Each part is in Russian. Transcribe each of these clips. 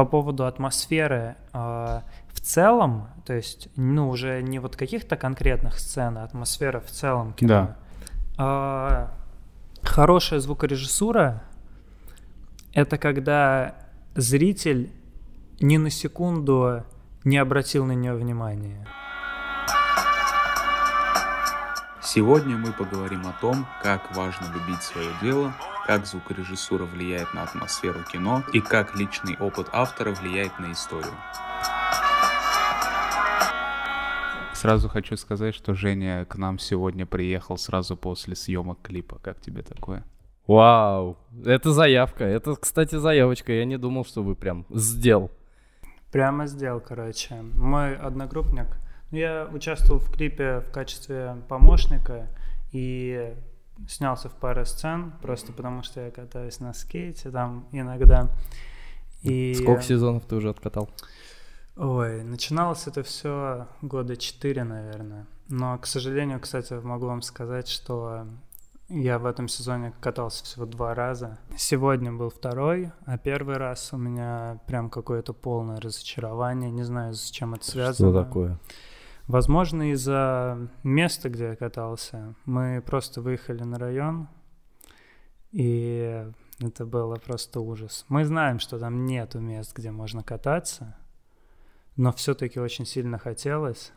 по поводу атмосферы, э, в целом, то есть, ну, уже не вот каких-то конкретных сцен, а атмосфера в целом кино. Да. Э, хорошая звукорежиссура — это когда зритель ни на секунду не обратил на нее внимания. Сегодня мы поговорим о том, как важно любить свое дело, как звукорежиссура влияет на атмосферу кино и как личный опыт автора влияет на историю. Сразу хочу сказать, что Женя к нам сегодня приехал сразу после съемок клипа. Как тебе такое? Вау, это заявка. Это, кстати, заявочка. Я не думал, что вы прям сделал. Прямо сделал, короче. Мой одногруппник, ну, я участвовал в клипе в качестве помощника и снялся в паре сцен, просто потому что я катаюсь на скейте там иногда. И... Сколько сезонов ты уже откатал? Ой, начиналось это все года четыре, наверное. Но, к сожалению, кстати, могу вам сказать, что я в этом сезоне катался всего два раза. Сегодня был второй, а первый раз у меня прям какое-то полное разочарование. Не знаю, с чем это связано. Что такое? Возможно, из-за места, где я катался. Мы просто выехали на район, и это было просто ужас. Мы знаем, что там нету мест, где можно кататься, но все-таки очень сильно хотелось,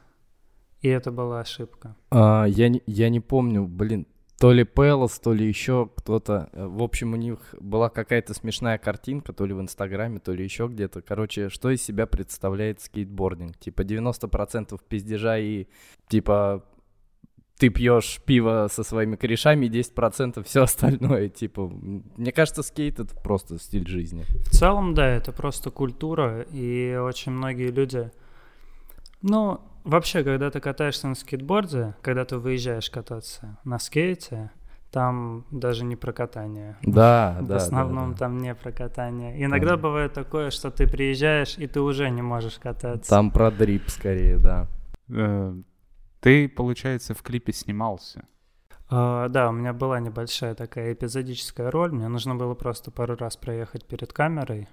и это была ошибка. А, я, не, я не помню, блин, то ли Пелос, то ли еще кто-то. Э, в общем, у них была какая-то смешная картинка, то ли в Инстаграме, то ли еще где-то. Короче, что из себя представляет скейтбординг? Типа 90% пиздежа и типа ты пьешь пиво со своими корешами, и 10% все остальное. Типа, мне кажется, скейт это просто стиль жизни. В целом, да, это просто культура, и очень многие люди. Ну, Вообще, когда ты катаешься на скейтборде, когда ты выезжаешь кататься на скейте, там даже не про катание. Да, да. В основном да, да. там не про катание. Иногда да. бывает такое, что ты приезжаешь, и ты уже не можешь кататься. Там про дрип скорее, да. Э, ты, получается, в клипе снимался? Uh, да, у меня была небольшая такая эпизодическая роль. Мне нужно было просто пару раз проехать перед камерой.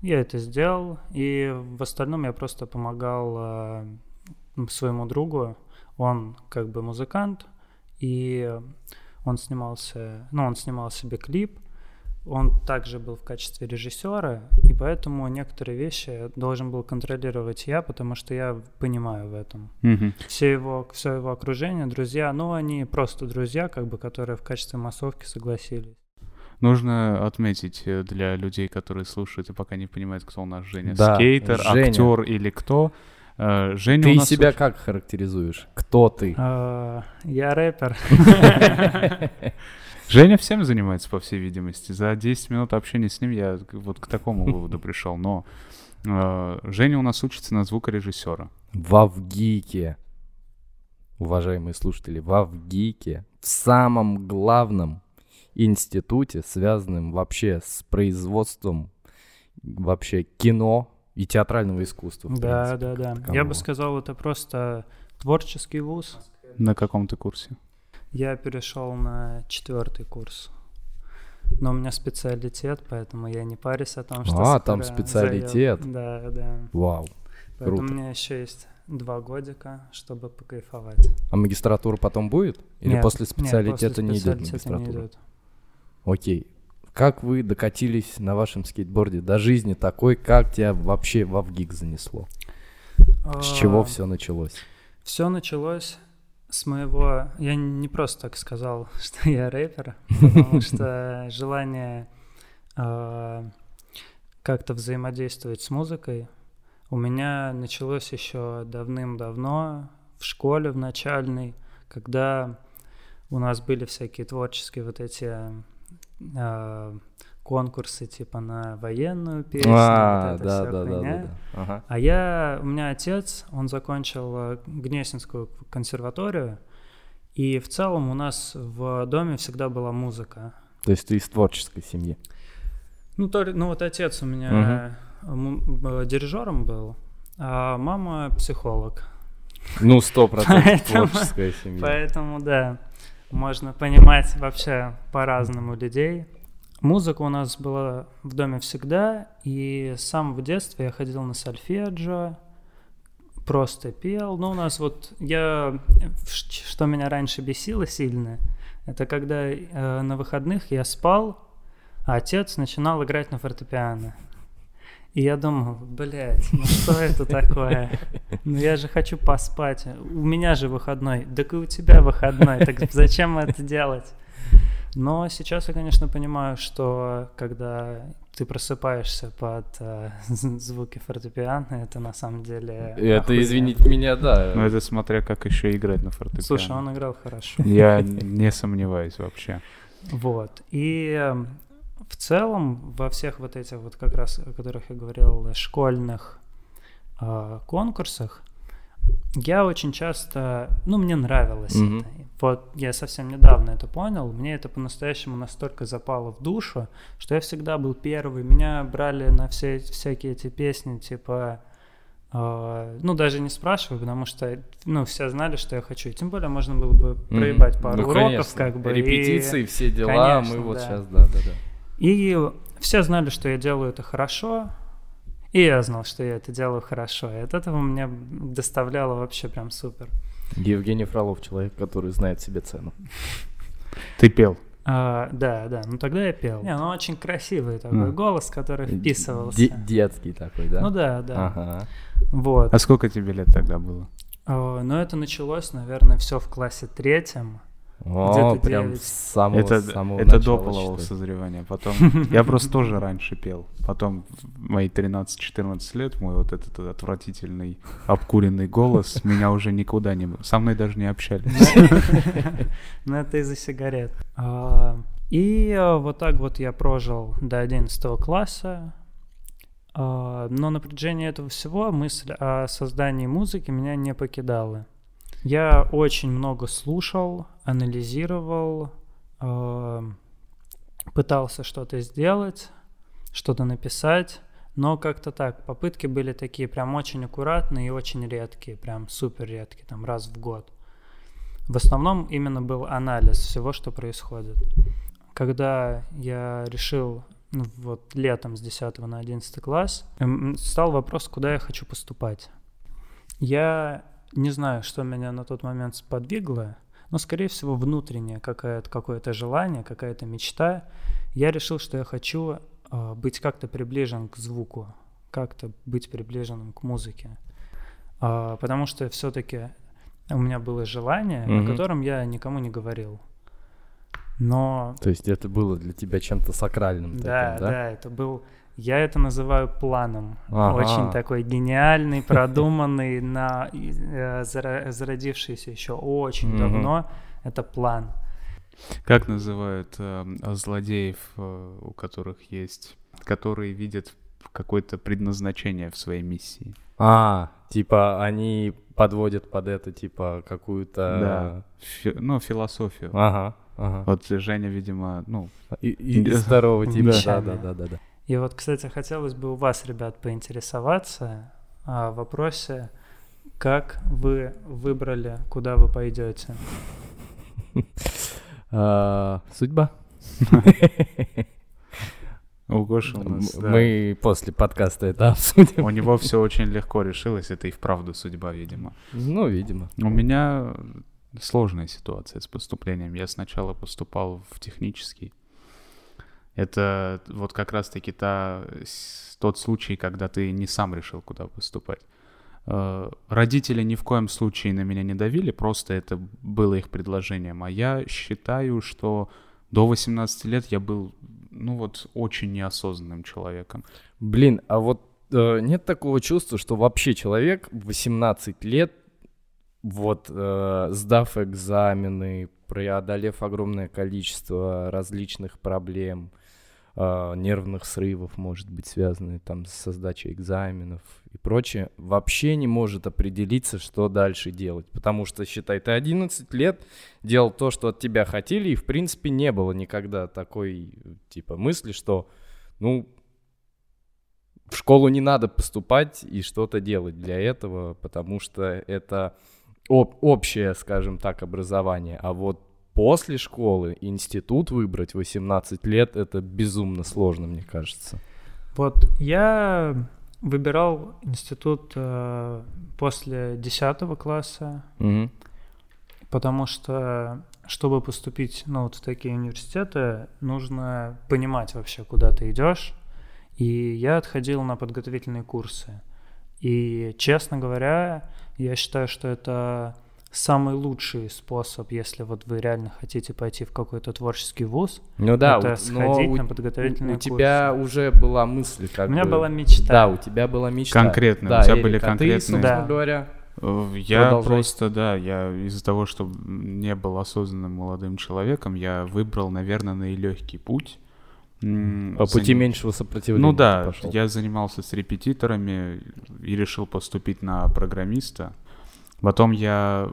Я это сделал, и в остальном я просто помогал uh, своему другу. Он как бы музыкант, и он снимался, ну, он снимал себе клип, он также был в качестве режиссера, и поэтому некоторые вещи должен был контролировать я, потому что я понимаю в этом. Mm-hmm. Все его, все его окружение, друзья, ну, они просто друзья, как бы, которые в качестве массовки согласились. Нужно отметить э, для людей, которые слушают и пока не понимают, кто у нас Женя, да, скейтер, Женя. актер или кто, Женя ты себя очень... как характеризуешь? Кто ты? Uh, я рэпер. Женя всем занимается, по всей видимости. За 10 минут общения с ним я вот к такому выводу пришел. Но э, Женя у нас учится на звукорежиссера. В Авгике, уважаемые слушатели, в Авгике, в самом главном институте, связанном вообще с производством вообще кино, и театрального искусства. Да, принципе, да, да. Я бы сказал, это просто творческий вуз. На каком то курсе? Я перешел на четвертый курс. Но у меня специалитет, поэтому я не парюсь о том, что... А, там специалитет. Заел. Да, да. Вау. Поэтому Круто. у меня еще есть два годика, чтобы покайфовать. А магистратура потом будет? Или нет, после специалитета нет, после не идет магистратура? Не идет. Окей. Как вы докатились на вашем скейтборде до жизни такой, как тебя вообще в Авгик занесло? С чего а, все началось? Все началось с моего... Я не просто так сказал, что я рэпер, потому что желание а, как-то взаимодействовать с музыкой у меня началось еще давным-давно в школе в начальной, когда у нас были всякие творческие вот эти э, конкурсы типа на военную песню, а, вот да, да, да, да, да. Ага. А я, у меня отец, он закончил э, Гнесинскую консерваторию, и в целом у нас в доме всегда была музыка. То есть ты из творческой семьи? Ну, то, ну вот отец у меня угу. дирижером был, а мама психолог. Ну, сто процентов творческая семья. Поэтому, да можно понимать вообще по-разному людей. музыка у нас была в доме всегда, и с самого детства я ходил на сольфеджио, просто пел. Ну, у нас вот я, что меня раньше бесило сильно, это когда э, на выходных я спал, а отец начинал играть на фортепиано. И я думал, блядь, ну что это такое? Ну я же хочу поспать. У меня же выходной. Так и у тебя выходной. Так зачем это делать? Но сейчас я, конечно, понимаю, что когда ты просыпаешься под э, звуки фортепиано, это на самом деле... Это, охуенно. извините меня, да. Но это смотря как еще играть на фортепиано. Слушай, он играл хорошо. Я не сомневаюсь вообще. Вот. И эм, в целом во всех вот этих вот как раз, о которых я говорил, школьных э, конкурсах, я очень часто, ну, мне нравилось mm-hmm. это. Вот я совсем недавно это понял, мне это по-настоящему настолько запало в душу, что я всегда был первый. Меня брали на все всякие эти песни, типа, э, ну, даже не спрашиваю, потому что, ну, все знали, что я хочу. И тем более можно было бы проебать mm-hmm. пару ну, уроков, конечно. как бы. Репетиции, и... все дела, конечно, мы вот да. сейчас, да-да-да. И все знали, что я делаю это хорошо, и я знал, что я это делаю хорошо. И от этого мне доставляло вообще прям супер. Евгений Фролов, человек, который знает себе цену. Ты пел? А, да, да. Ну тогда я пел. Не, ну очень красивый такой mm. голос, который вписывался. Д- детский такой, да? Ну да, да. Ага. Вот. А сколько тебе лет тогда было? О, ну это началось, наверное, все в классе третьем. О, прям с самого, это, самого это до полового созревания. Потом я просто тоже раньше пел. Потом в мои 13-14 лет мой вот этот отвратительный обкуренный голос меня уже никуда не... Со мной даже не общались. Ну это из-за сигарет. А, и э, вот так вот я прожил до 11 класса. А, но на протяжении этого всего мысль о создании музыки меня не покидала. Я очень много слушал, анализировал, э, пытался что-то сделать, что-то написать, но как-то так. Попытки были такие прям очень аккуратные и очень редкие, прям супер редкие, там раз в год. В основном именно был анализ всего, что происходит. Когда я решил ну, вот летом с 10 на 11 класс, стал вопрос, куда я хочу поступать. Я не знаю, что меня на тот момент сподвигло, но, скорее всего, внутреннее какое-то, какое-то желание, какая-то мечта. Я решил, что я хочу э, быть как-то приближен к звуку, как-то быть приближенным к музыке. Э, потому что все-таки у меня было желание, mm-hmm. о котором я никому не говорил. Но... То есть это было для тебя чем-то сакральным? Да, таким, да, да, это был я это называю планом. Ага. Очень такой гениальный, продуманный, на, э, зародившийся еще очень давно. Это план. Как называют э, злодеев, э, у которых есть, которые видят какое-то предназначение в своей миссии? А, типа они подводят под это, типа, какую-то... Да, Фи- ну, философию. Ага, ага. Вот Женя, видимо, ну... И, и, здорового типа, да, да, да, да, да. И вот, кстати, хотелось бы у вас, ребят, поинтересоваться о вопросе, как вы выбрали, куда вы пойдете? А, судьба. У Гоши у нас, Мы после подкаста это обсудим. У него все очень легко решилось, это и вправду судьба, видимо. Ну, видимо. У меня сложная ситуация с поступлением. Я сначала поступал в технический, это вот как раз-таки та, тот случай, когда ты не сам решил, куда поступать. Э, родители ни в коем случае на меня не давили, просто это было их предложением. А я считаю, что до 18 лет я был, ну вот, очень неосознанным человеком. Блин, а вот э, нет такого чувства, что вообще человек в 18 лет, вот, э, сдав экзамены, преодолев огромное количество различных проблем, э, нервных срывов, может быть, связанные там с сдачей экзаменов и прочее, вообще не может определиться, что дальше делать. Потому что, считай, ты 11 лет делал то, что от тебя хотели, и, в принципе, не было никогда такой, типа, мысли, что, ну, в школу не надо поступать и что-то делать для этого, потому что это об, общее, скажем так, образование. А вот после школы институт выбрать 18 лет, это безумно сложно, мне кажется. Вот я выбирал институт э, после 10 класса, Мгм. потому что, чтобы поступить ну, вот в такие университеты, нужно понимать вообще, куда ты идешь. И я отходил на подготовительные курсы. И, честно говоря, я считаю, что это самый лучший способ, если вот вы реально хотите пойти в какой-то творческий вуз, Ну да, это у- но сходить у, на у- подготовительные у тебя курсы. уже была мысль, как У меня бы- была мечта. Да, у тебя была мечта. Конкретно, да, у тебя Эрик, были а ты, конкретные- собственно Да. говоря, Э, Я Продолжай. просто, да, я из-за того, что не был осознанным молодым человеком, я выбрал, наверное, наилегкий путь. По пути меньшего сопротивления Ну да, пошел. я занимался с репетиторами и решил поступить на программиста. Потом я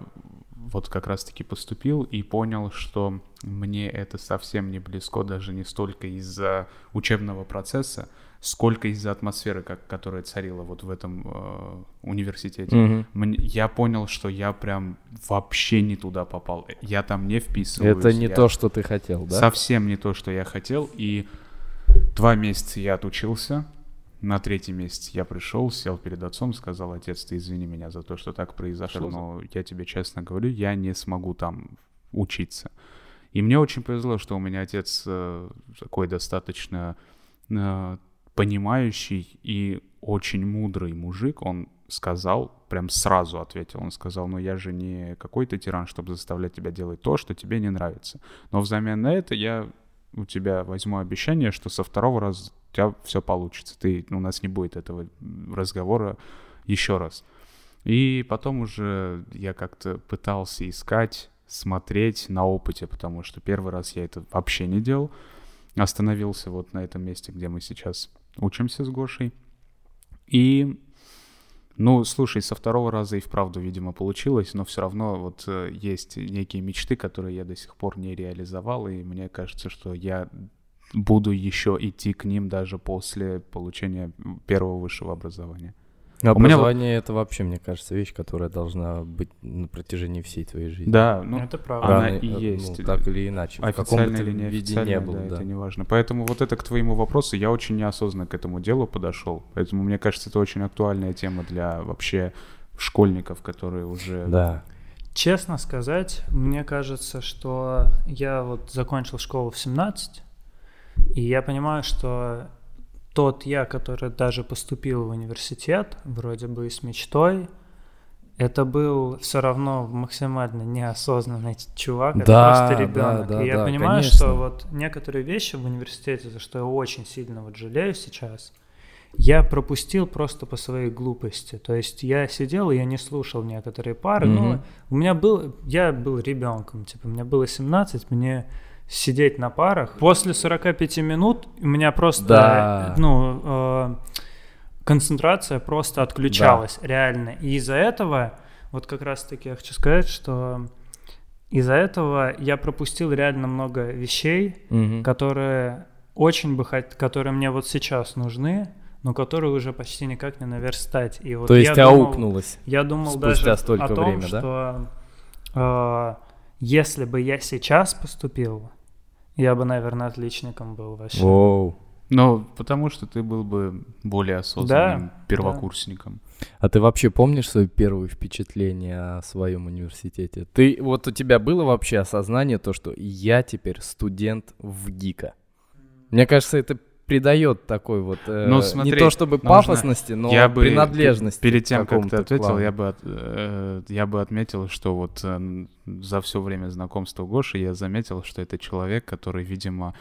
вот как раз-таки поступил и понял, что мне это совсем не близко, даже не столько из-за учебного процесса, сколько из-за атмосферы, как, которая царила вот в этом э, университете. Мгм. Мне- я понял, что я прям вообще не туда попал. Я там не вписываюсь. Это не я- то, что ты хотел, да? Совсем не то, что я хотел. И два месяца я отучился. На третий месяц я пришел, сел перед отцом, сказал, отец, ты извини меня за то, что так произошло, но я тебе честно говорю, я не смогу там учиться. И мне очень повезло, что у меня отец э, такой достаточно э, понимающий и очень мудрый мужик. Он сказал, прям сразу ответил, он сказал, ну я же не какой-то тиран, чтобы заставлять тебя делать то, что тебе не нравится. Но взамен на это я у тебя возьму обещание, что со второго раза у тебя все получится. Ты, у нас не будет этого разговора еще раз. И потом уже я как-то пытался искать, смотреть на опыте, потому что первый раз я это вообще не делал. Остановился вот на этом месте, где мы сейчас учимся с Гошей. И, ну, слушай, со второго раза и вправду, видимо, получилось, но все равно вот э, есть некие мечты, которые я до сих пор не реализовал, и мне кажется, что я буду еще идти к ним даже после получения первого высшего образования. У меня Образование это вообще, мне кажется, вещь, которая должна быть на протяжении всей твоей жизни. Да, ну, это правда. она Рано- и э, есть. Ну, так или иначе. Официально или не виде официально, не был, да, да. это не важно. Поэтому вот это к твоему вопросу, я очень неосознанно к этому делу подошел. Поэтому мне кажется, это очень актуальная тема для вообще школьников, которые уже... Да. Честно сказать, мне кажется, что я вот закончил школу в 17, и я понимаю, что тот я, который даже поступил в университет, вроде бы и с мечтой, это был все равно максимально неосознанный чувак, это Да, просто да, ребенок. да, и я да, понимаю, конечно. что вот некоторые вещи в университете, за что я очень сильно вот жалею сейчас, я пропустил просто по своей глупости. То есть я сидел, и я не слушал некоторые пары. Мгм. Ну, у меня был, я был ребенком, типа, мне было 17, мне сидеть на парах. После 45 минут у меня просто, Да. ну, э, концентрация просто отключалась, реально. И из-за этого, вот как раз-таки я хочу сказать, что из-за этого я пропустил реально много вещей, Мгм. которые очень бы хот... которые мне вот сейчас нужны, но которые уже почти никак не наверстать. И вот То есть я думал- аукнулось. я думал спустя даже столько о том, времени, да? что э, если бы я сейчас поступил, я бы, наверное, отличником был вообще. Воу. Ну, потому что ты был бы более осознанным Да, первокурсником. А ты вообще помнишь свои первые впечатления о своем университете? Ты вот у тебя было вообще осознание то, что я теперь студент в ГИКа? Мне кажется, это придает такой вот э, Ну, не смотри, то чтобы нужно- пафосности, но я бы принадлежности. пе- перед тем, как ты ответил, я бы, от- э, я бы отметил, что вот э, за все время знакомства Гоши я заметил, что это человек, который, видимо,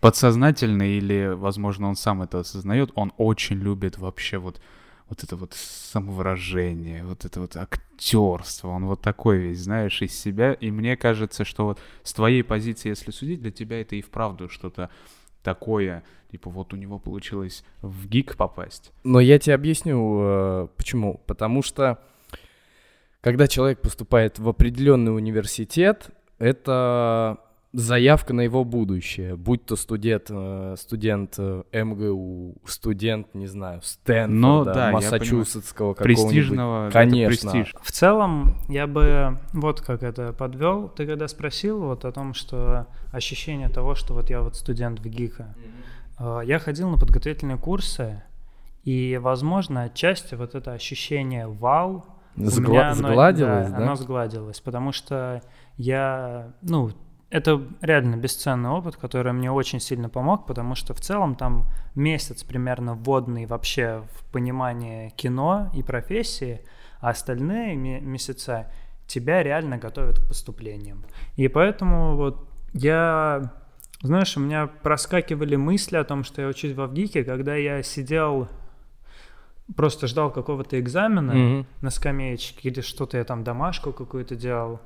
подсознательно или, возможно, он сам это осознает, он очень любит вообще вот вот это вот самовыражение, вот это вот актерство, он вот такой весь, знаешь, из себя. И мне кажется, что вот с твоей позиции, если судить, для тебя это и вправду что-то такое, типа вот у него получилось в ГИК попасть. Но я тебе объясню, э, почему. Потому что, когда человек поступает в определенный университет, это заявка на его будущее, будь то студент, э, студент э, МГУ, студент, не знаю, Стэнфорда, Ну да, Массачусетского какого-нибудь. Престижного, Конечно. престиж. В целом, я бы вот как это подвел. Ты когда спросил вот о том, что ощущение того, что вот я вот студент в ГИКа, э, я ходил на подготовительные курсы, и, возможно, отчасти вот это ощущение вау, Сгла- меня оно- сгладилось, да? Оно сгладилось, потому что я, ну, это реально бесценный опыт, который мне очень сильно помог, потому что в целом там месяц примерно вводный вообще в понимании кино и профессии, а остальные ме- месяца тебя реально готовят к поступлениям. И поэтому вот я, знаешь, у меня проскакивали мысли о том, что я учусь в Авгике, когда я сидел, просто ждал какого-то экзамена, Мгм. на скамеечке, или что-то я там домашку какую-то делал.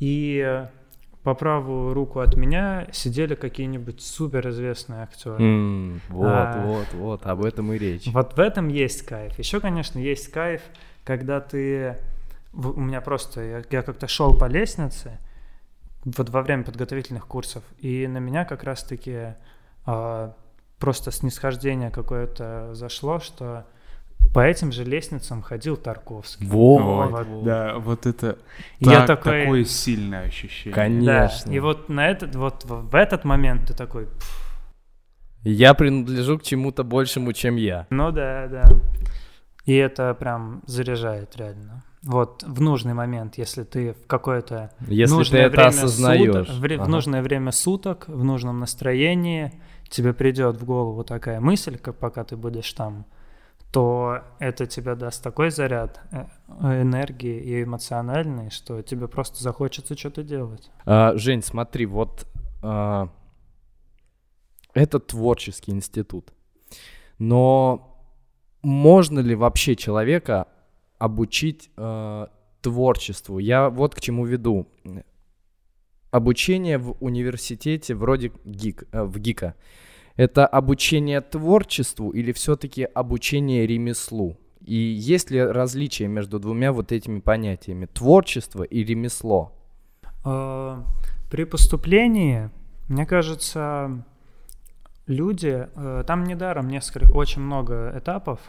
И по правую руку от меня сидели какие-нибудь суперизвестные актеры. М, Вот, А. вот, вот, об этом и речь. Вот в этом есть кайф. Еще, конечно, есть кайф, когда ты... У меня просто... Я, я как-то шел по лестнице вот во время подготовительных курсов, и на меня как раз-таки а, просто снисхождение какое-то зашло, что по этим же лестницам ходил Тарковский. Вот, Вот. вот. Да, вот это И я так- такой- такое сильное ощущение. Конечно. Да, и вот на этот, вот в этот момент ты такой, «Пф, Я принадлежу к чему-то большему, чем я. ну да, да. И это прям заряжает реально. Вот в нужный момент, если ты в какое-то Если ты нужное это время осознаешь. суток- в Ага. нужное время суток, в нужном настроении, тебе придет в голову такая мысль, как пока ты будешь там, то это тебе даст такой заряд э, энергии и эмоциональный, что тебе просто захочется что-то делать. А, Жень, смотри, вот а, это творческий институт. Но можно ли вообще человека обучить а, творчеству? Я вот к чему веду. Обучение в университете вроде ГИК, э, в ГИКа. Это обучение творчеству или все-таки обучение ремеслу? И есть ли различие между двумя вот этими понятиями? Творчество и ремесло? Э, При поступлении, мне кажется, люди, э, там недаром несколько, очень много этапов,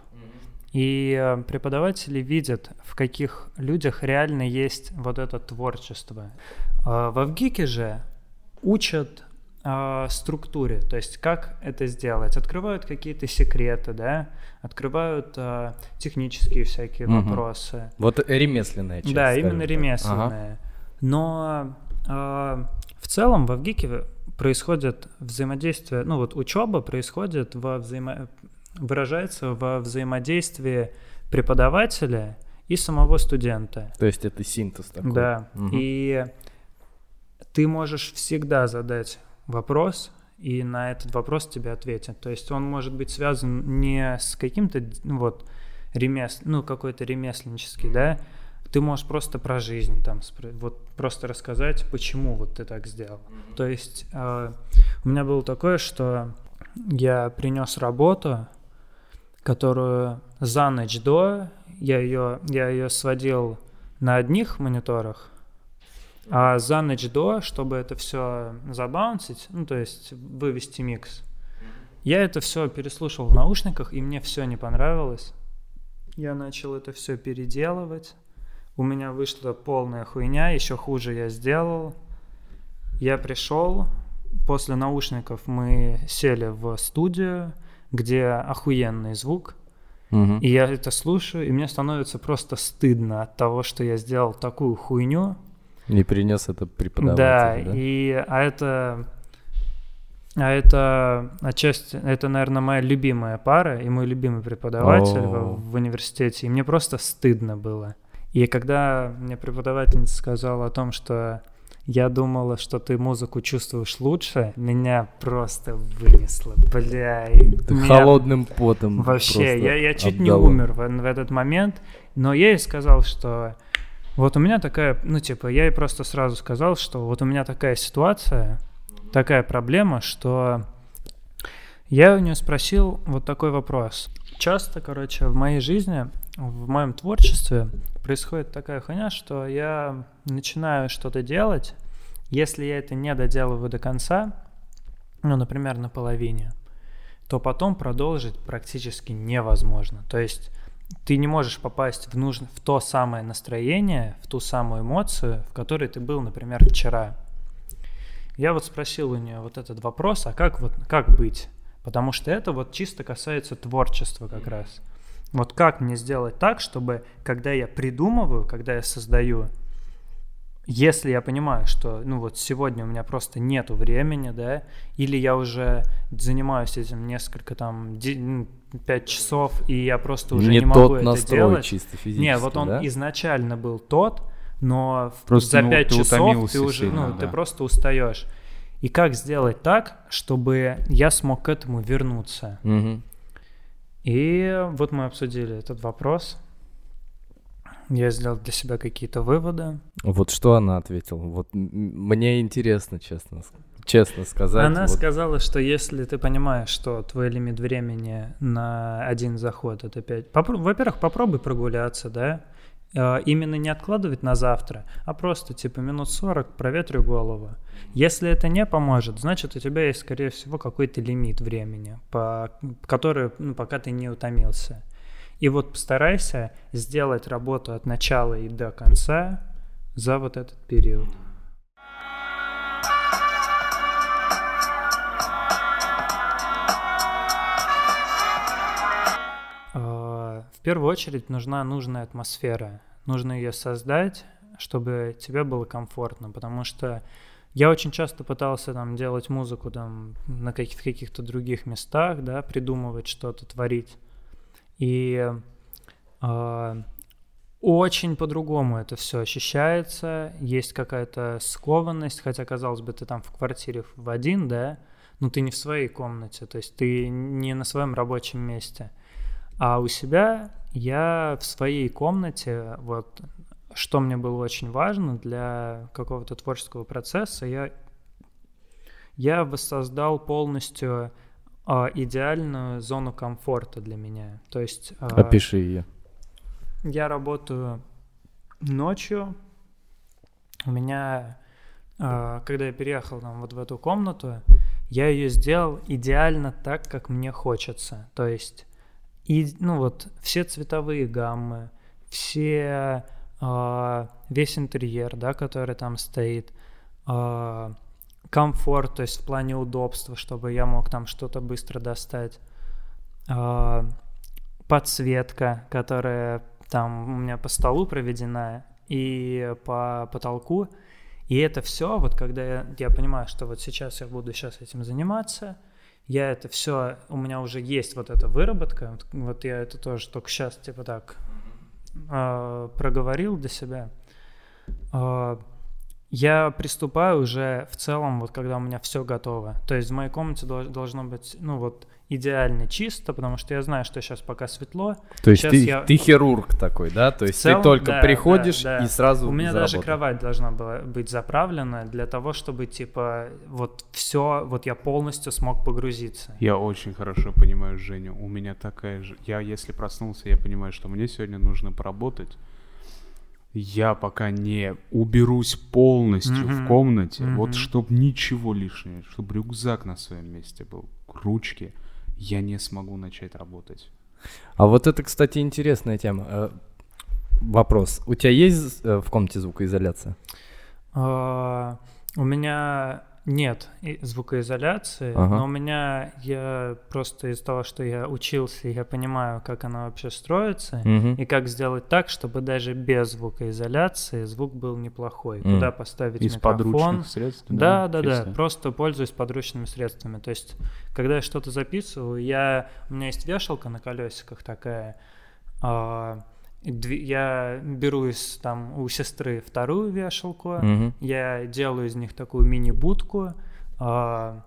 и э, преподаватели видят, в каких людях реально есть вот это творчество. Э, В Авгике же учат э, структуре, то есть как это сделать. Открывают какие-то секреты, да, открывают э, технические всякие Мгм. вопросы. Вот ремесленная часть. Да, именно так. ремесленное. Но э, в целом в Авгике происходит взаимодействие, ну вот учеба происходит во взаимо... выражается во взаимодействии преподавателя и самого студента. То есть это синтез такой. Да. Мгм. И ты можешь всегда задать вопрос, и на этот вопрос тебе ответят. То есть он может быть связан не с каким-то ну, вот ремес, ну какой-то ремесленнический, да. Ты можешь просто про жизнь там вот просто рассказать, почему вот ты так сделал. То есть э, у меня было такое, что я принес работу, которую за ночь до я ее я ее сводил на одних мониторах, а за ночь до, чтобы это все забаунсить, ну то есть вывести микс, я это все переслушал в наушниках, и мне все не понравилось. Я начал это все переделывать. У меня вышла полная хуйня, еще хуже я сделал. Я пришел, после наушников мы сели в студию, где охуенный звук, Мгм. и я это слушаю, и мне становится просто стыдно от того, что я сделал такую хуйню. И принес это Да, преподаватель, да? и а это, а это отчасти, это, наверное, моя любимая пара и мой любимый преподаватель в, в университете, и мне просто стыдно было. И когда мне преподавательница сказала о том, что я думала, что ты музыку чувствуешь лучше, меня просто вынесло, бля. Ты меня холодным потом Вообще, я, я чуть не обдало. умер в, в этот момент, но я ей сказал, что вот у меня такая, ну типа, я ей просто сразу сказал, что вот у меня такая ситуация, такая проблема, что я у нее спросил вот такой вопрос. Часто, короче, в моей жизни, в моем творчестве происходит такая хуйня, что я начинаю что-то делать, Если я это не доделываю до конца, ну, например, на половине, то потом продолжить практически невозможно. То есть ты не можешь попасть в, нужно, в то самое настроение, в ту самую эмоцию, в которой ты был, например, вчера. Я вот спросил у нее вот этот вопрос, а как вот как быть? Потому что это вот чисто касается творчества как раз. Вот как мне сделать так, чтобы когда я придумываю, когда я создаю, если я понимаю, что, ну вот сегодня у меня просто нету времени, да, или я уже занимаюсь этим несколько там, 5 ну, часов, и я просто уже не, не могу тот это делать. чисто физически, Нет, вот он да? изначально был тот, но просто, за ну, 5 часов ты уже, сильно, ну, да. ты просто устаешь. И как сделать так, чтобы я смог к этому вернуться? Мгм. И вот мы обсудили этот вопрос. Я сделал для себя какие-то выводы. Вот что она ответила? Вот мне интересно, честно, честно сказать. Она вот. сказала, что если ты понимаешь, что твой лимит времени на один заход это 5... Во-первых, попробуй прогуляться, да? Э, Именно не откладывать на завтра, а просто типа минут 40 проветри голову. Если это не поможет, значит у тебя есть, скорее всего, какой-то лимит времени, по который, ну, пока ты не утомился. И вот постарайся сделать работу от начала и до конца за вот этот период. В первую очередь нужна нужная атмосфера. Нужно ее создать, чтобы тебе было комфортно, потому что я очень часто пытался там делать музыку там на каких- каких-то других местах, да, придумывать что-то, творить. И а, очень по-другому это все ощущается, есть какая-то скованность, хотя, казалось бы, ты там в квартире в один, да, но ты не в своей комнате, то есть ты не на своем рабочем месте. А у себя я в своей комнате, вот что мне было очень важно для какого-то творческого процесса, я, я воссоздал полностью а, идеальную зону комфорта для меня. То есть а, Опиши ее. я работаю ночью. У меня, а, когда я переехал там, вот в эту комнату, я ее сделал идеально так, как мне хочется. То есть, и, ну вот, все цветовые гаммы, все, а, весь интерьер, да, который там стоит, а, комфорт, то есть в плане удобства, чтобы я мог там что-то быстро достать, а, подсветка, которая там у меня по столу проведена и по потолку. И это все, вот когда я, я понимаю, что вот сейчас я буду сейчас этим заниматься, я это все, у меня уже есть вот эта выработка, вот, я это тоже только сейчас типа так э, проговорил для себя. Э, я приступаю уже в целом, вот когда у меня все готово. То есть в моей комнате дол- должно быть, ну вот, идеально чисто, потому что я знаю, что сейчас пока светло. То есть ты, я- ты хирург такой, да? То есть целом, ты только да, приходишь да, да. и сразу У меня даже кровать должна была быть заправлена для того, чтобы, типа, вот все, вот я полностью смог погрузиться. Я очень хорошо понимаю Женю. У меня такая же... Я, если проснулся, я понимаю, что мне сегодня нужно поработать. Я пока не уберусь полностью в Мгм. комнате, вот Мгм. чтобы ничего лишнего, чтобы рюкзак на своем месте был, ручки, я не смогу начать работать. А вот это, кстати, интересная тема. Э, Вопрос. У тебя есть э, в комнате звукоизоляция? А, У меня нет звукоизоляции, Ага. но у меня, я просто из того, что я учился, я понимаю, как она вообще строится, Мгм. и как сделать так, чтобы даже без звукоизоляции звук был неплохой. М. Куда поставить Из микрофон. подручных средств? Да, да, да, чисто? просто пользуюсь подручными средствами. То есть, когда я что-то записываю, я у меня есть вешалка на колесиках такая. дви- я беру из там у сестры вторую вешалку, Мгм. я делаю из них такую мини-будку, а,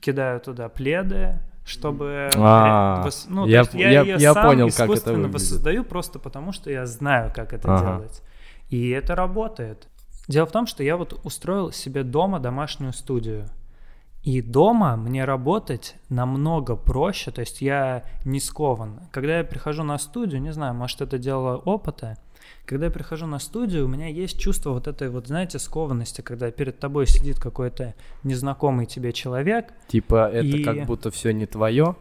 кидаю туда пледы, чтобы А, вос- ну, я есть я, я- я сам понял, как это искусственно выглядит. воссоздаю просто потому, что я знаю, как это Ага. делать. И это работает. Дело в том, что я вот устроил себе дома домашнюю студию. И дома мне работать намного проще, то есть я не скован. Когда я прихожу на студию, не знаю, может это дело опыта, когда я прихожу на студию, у меня есть чувство вот этой вот, знаете, скованности, когда перед тобой сидит какой-то незнакомый тебе человек. Типа это И- как будто все не твое.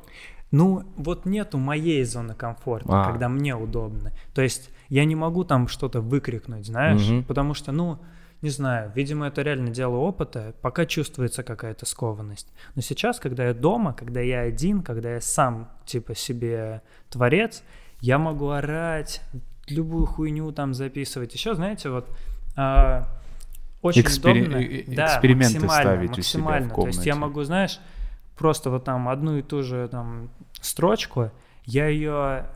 Ну, вот нету моей зоны комфорта, А. когда мне удобно. То есть я не могу там что-то выкрикнуть, знаешь, Мгм. потому что, ну, не знаю, видимо, это реально дело опыта, пока чувствуется какая-то скованность. Но сейчас, когда я дома, когда я один, когда я сам, типа, себе творец, я могу орать, любую хуйню там записывать. Еще, знаете, вот а, очень Экспери- удобно. э- да, эксперименты максимально, ставить у себя в максимально. То есть я комнате. могу, знаешь, просто вот там одну и ту же там строчку, я ее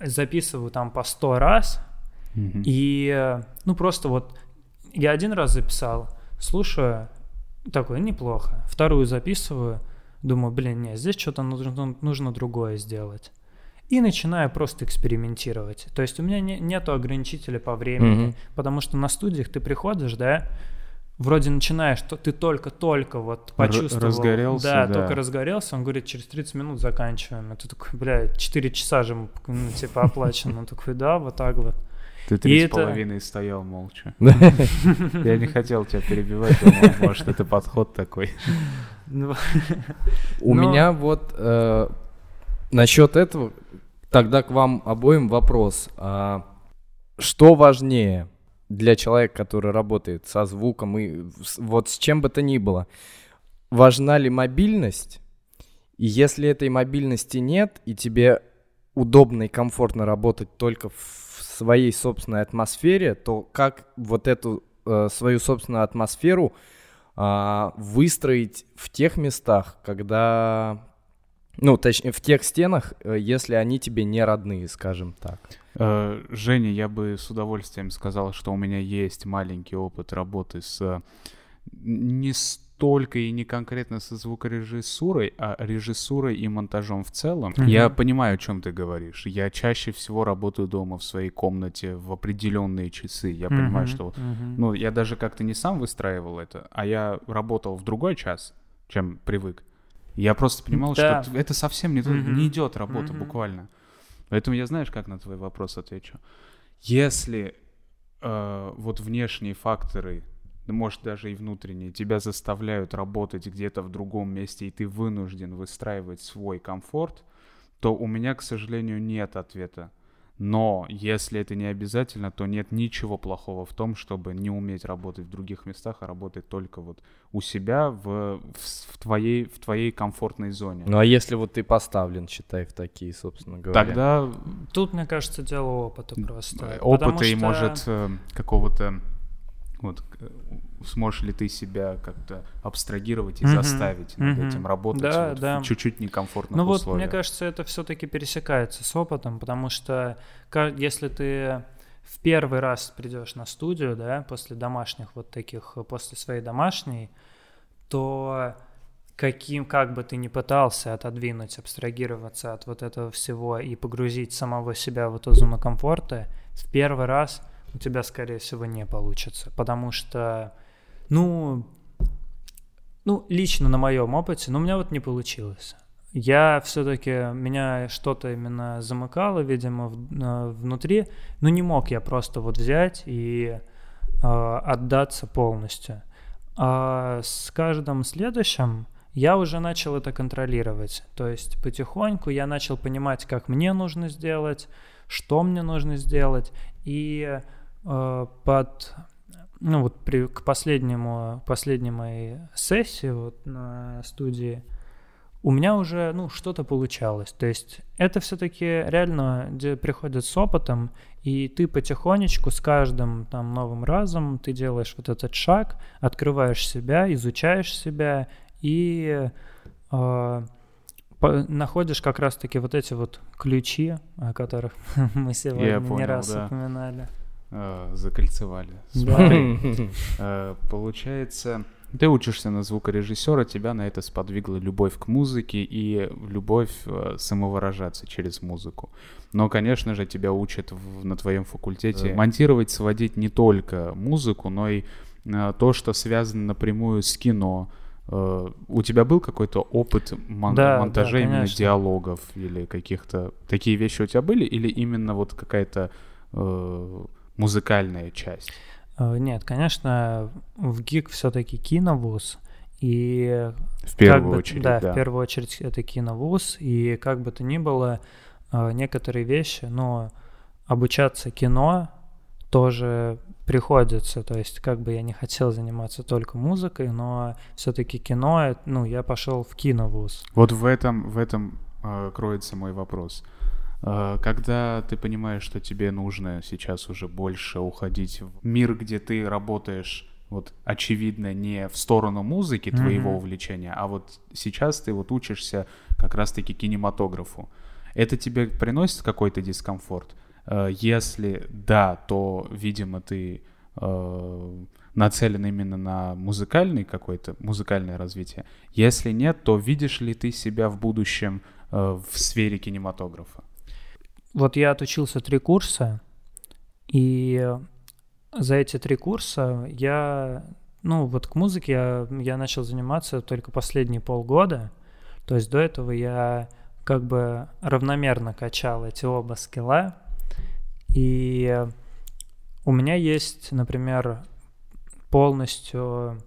записываю там по сто раз, Мгм. и, э, ну, просто вот я один раз записал, слушаю, такой, неплохо. Вторую записываю, думаю, блин, нет, здесь что-то нужно, нужно другое сделать. И начинаю просто экспериментировать. То есть у меня не, нету ограничителя по времени, Мгм. потому что на студиях ты приходишь, да, вроде начинаешь, что ты только-только вот почувствовал. разгорелся, да, да. только разгорелся, он говорит, через 30 минут заканчиваем. Ты такой, бля, 4 часа же, ну, типа, оплачено. Он такой, да, вот так вот. Ты три с это- половиной стоял молча. Я не хотел тебя перебивать, думал, может, это подход такой. Ну, У меня вот э, насчет этого тогда к вам обоим вопрос. А, что важнее для человека, который работает со звуком и вот с чем бы то ни было? Важна ли мобильность? И если этой мобильности нет, и тебе удобно и комфортно работать только в своей собственной атмосфере, то как вот эту э, свою собственную атмосферу а, выстроить в тех местах, когда, ну, точнее, в тех стенах, э, если они тебе не родные, скажем так. Э, Женя, я бы с удовольствием сказал, что у меня есть маленький опыт работы с э, не столько и не конкретно со звукорежиссурой, а режиссурой и монтажом в целом. Мгм. Я понимаю, о чем ты говоришь. Я чаще всего работаю дома в своей комнате в определенные часы. Я понимаю, мгм, что мгм. ну, я даже как-то не сам выстраивал это, а я работал в другой час, чем привык. Я просто понимал, Да. что это совсем не, Мгм. не идет работа, Мгм. буквально. Поэтому я знаешь, как на твой вопрос отвечу. Если э, вот внешние факторы, может даже и внутренние, тебя заставляют работать где-то в другом месте, и ты вынужден выстраивать свой комфорт, то у меня, к сожалению, нет ответа. Но если это не обязательно, то нет ничего плохого в том, чтобы не уметь работать в других местах, а работать только вот у себя в, в, в твоей, в твоей комфортной зоне. Ну а если вот ты поставлен, считай, в такие, собственно говоря. Тогда Тут, мне кажется, дело опыта просто. опыта и, что- может, э, какого-то... Вот, э, сможешь ли ты себя как-то абстрагировать и Мгм, заставить над мгм. этим работать Да, вот да. в чуть-чуть некомфортных Ну вот, условиях? мне кажется, это все-таки пересекается с опытом, потому что если ты в первый раз придешь на студию, да, после домашних вот таких, после своей домашней, то каким, как бы ты ни пытался отодвинуть, абстрагироваться от вот этого всего и погрузить самого себя в эту зону комфорта, в первый раз у тебя, скорее всего, не получится, потому что, ну, ну, лично на моем опыте, ну, у меня вот не получилось. Я все-таки, меня что-то именно замыкало, видимо, в- э, внутри, но не мог я просто вот взять и э, отдаться полностью. А с каждым следующим я уже начал это контролировать. То есть потихоньку я начал понимать, как мне нужно сделать, что мне нужно сделать. И под, ну вот при, к последнему, последней моей сессии вот на студии у меня уже, ну, что-то получалось. То есть это все-таки реально де- приходит с опытом, и ты потихонечку с каждым там новым разом ты делаешь вот этот шаг, открываешь себя, изучаешь себя и э, по- находишь как раз-таки вот эти вот ключи, о которых мы сегодня не понял, раз да. упоминали. Э, закольцевали. Да. Смотри, э, получается, ты учишься на звукорежиссера, тебя на это сподвигла любовь к музыке и любовь э, самовыражаться через музыку. Но, конечно же, тебя учат в- на твоем факультете Да. монтировать, сводить не только музыку, но и то, что связано напрямую с кино, у тебя был какой-то опыт мон- Да, да, монтажа именно конечно. диалогов или каких-то... Такие вещи у тебя были? Или именно вот какая-то э, музыкальная часть? Э, Нет, конечно, в ГИК все-таки киновуз, и В первую бы- очередь, да, да. в первую очередь это киновуз, и как бы то ни было, э, некоторые вещи, но обучаться кино тоже приходится, то есть как бы я не хотел заниматься только музыкой, но все-таки кино, э, ну, я пошел в киновуз. Вот в этом, в этом кроется мой вопрос. Э, когда ты понимаешь, что тебе нужно сейчас уже больше уходить в мир, где ты работаешь, вот очевидно, не в сторону музыки твоего Мгм. увлечения, а вот сейчас ты вот учишься как раз-таки кинематографу. Это тебе приносит какой-то дискомфорт? Э, Если да, то, видимо, ты э, нацелен именно на музыкальный какой-то, музыкальное развитие. Если нет, то видишь ли ты себя в будущем э, в сфере кинематографа? Вот я отучился три курса, и за эти три курса я, ну вот к музыке я, я начал заниматься только последние полгода, то есть до этого я как бы равномерно качал эти оба скилла, и у меня есть, например, полностью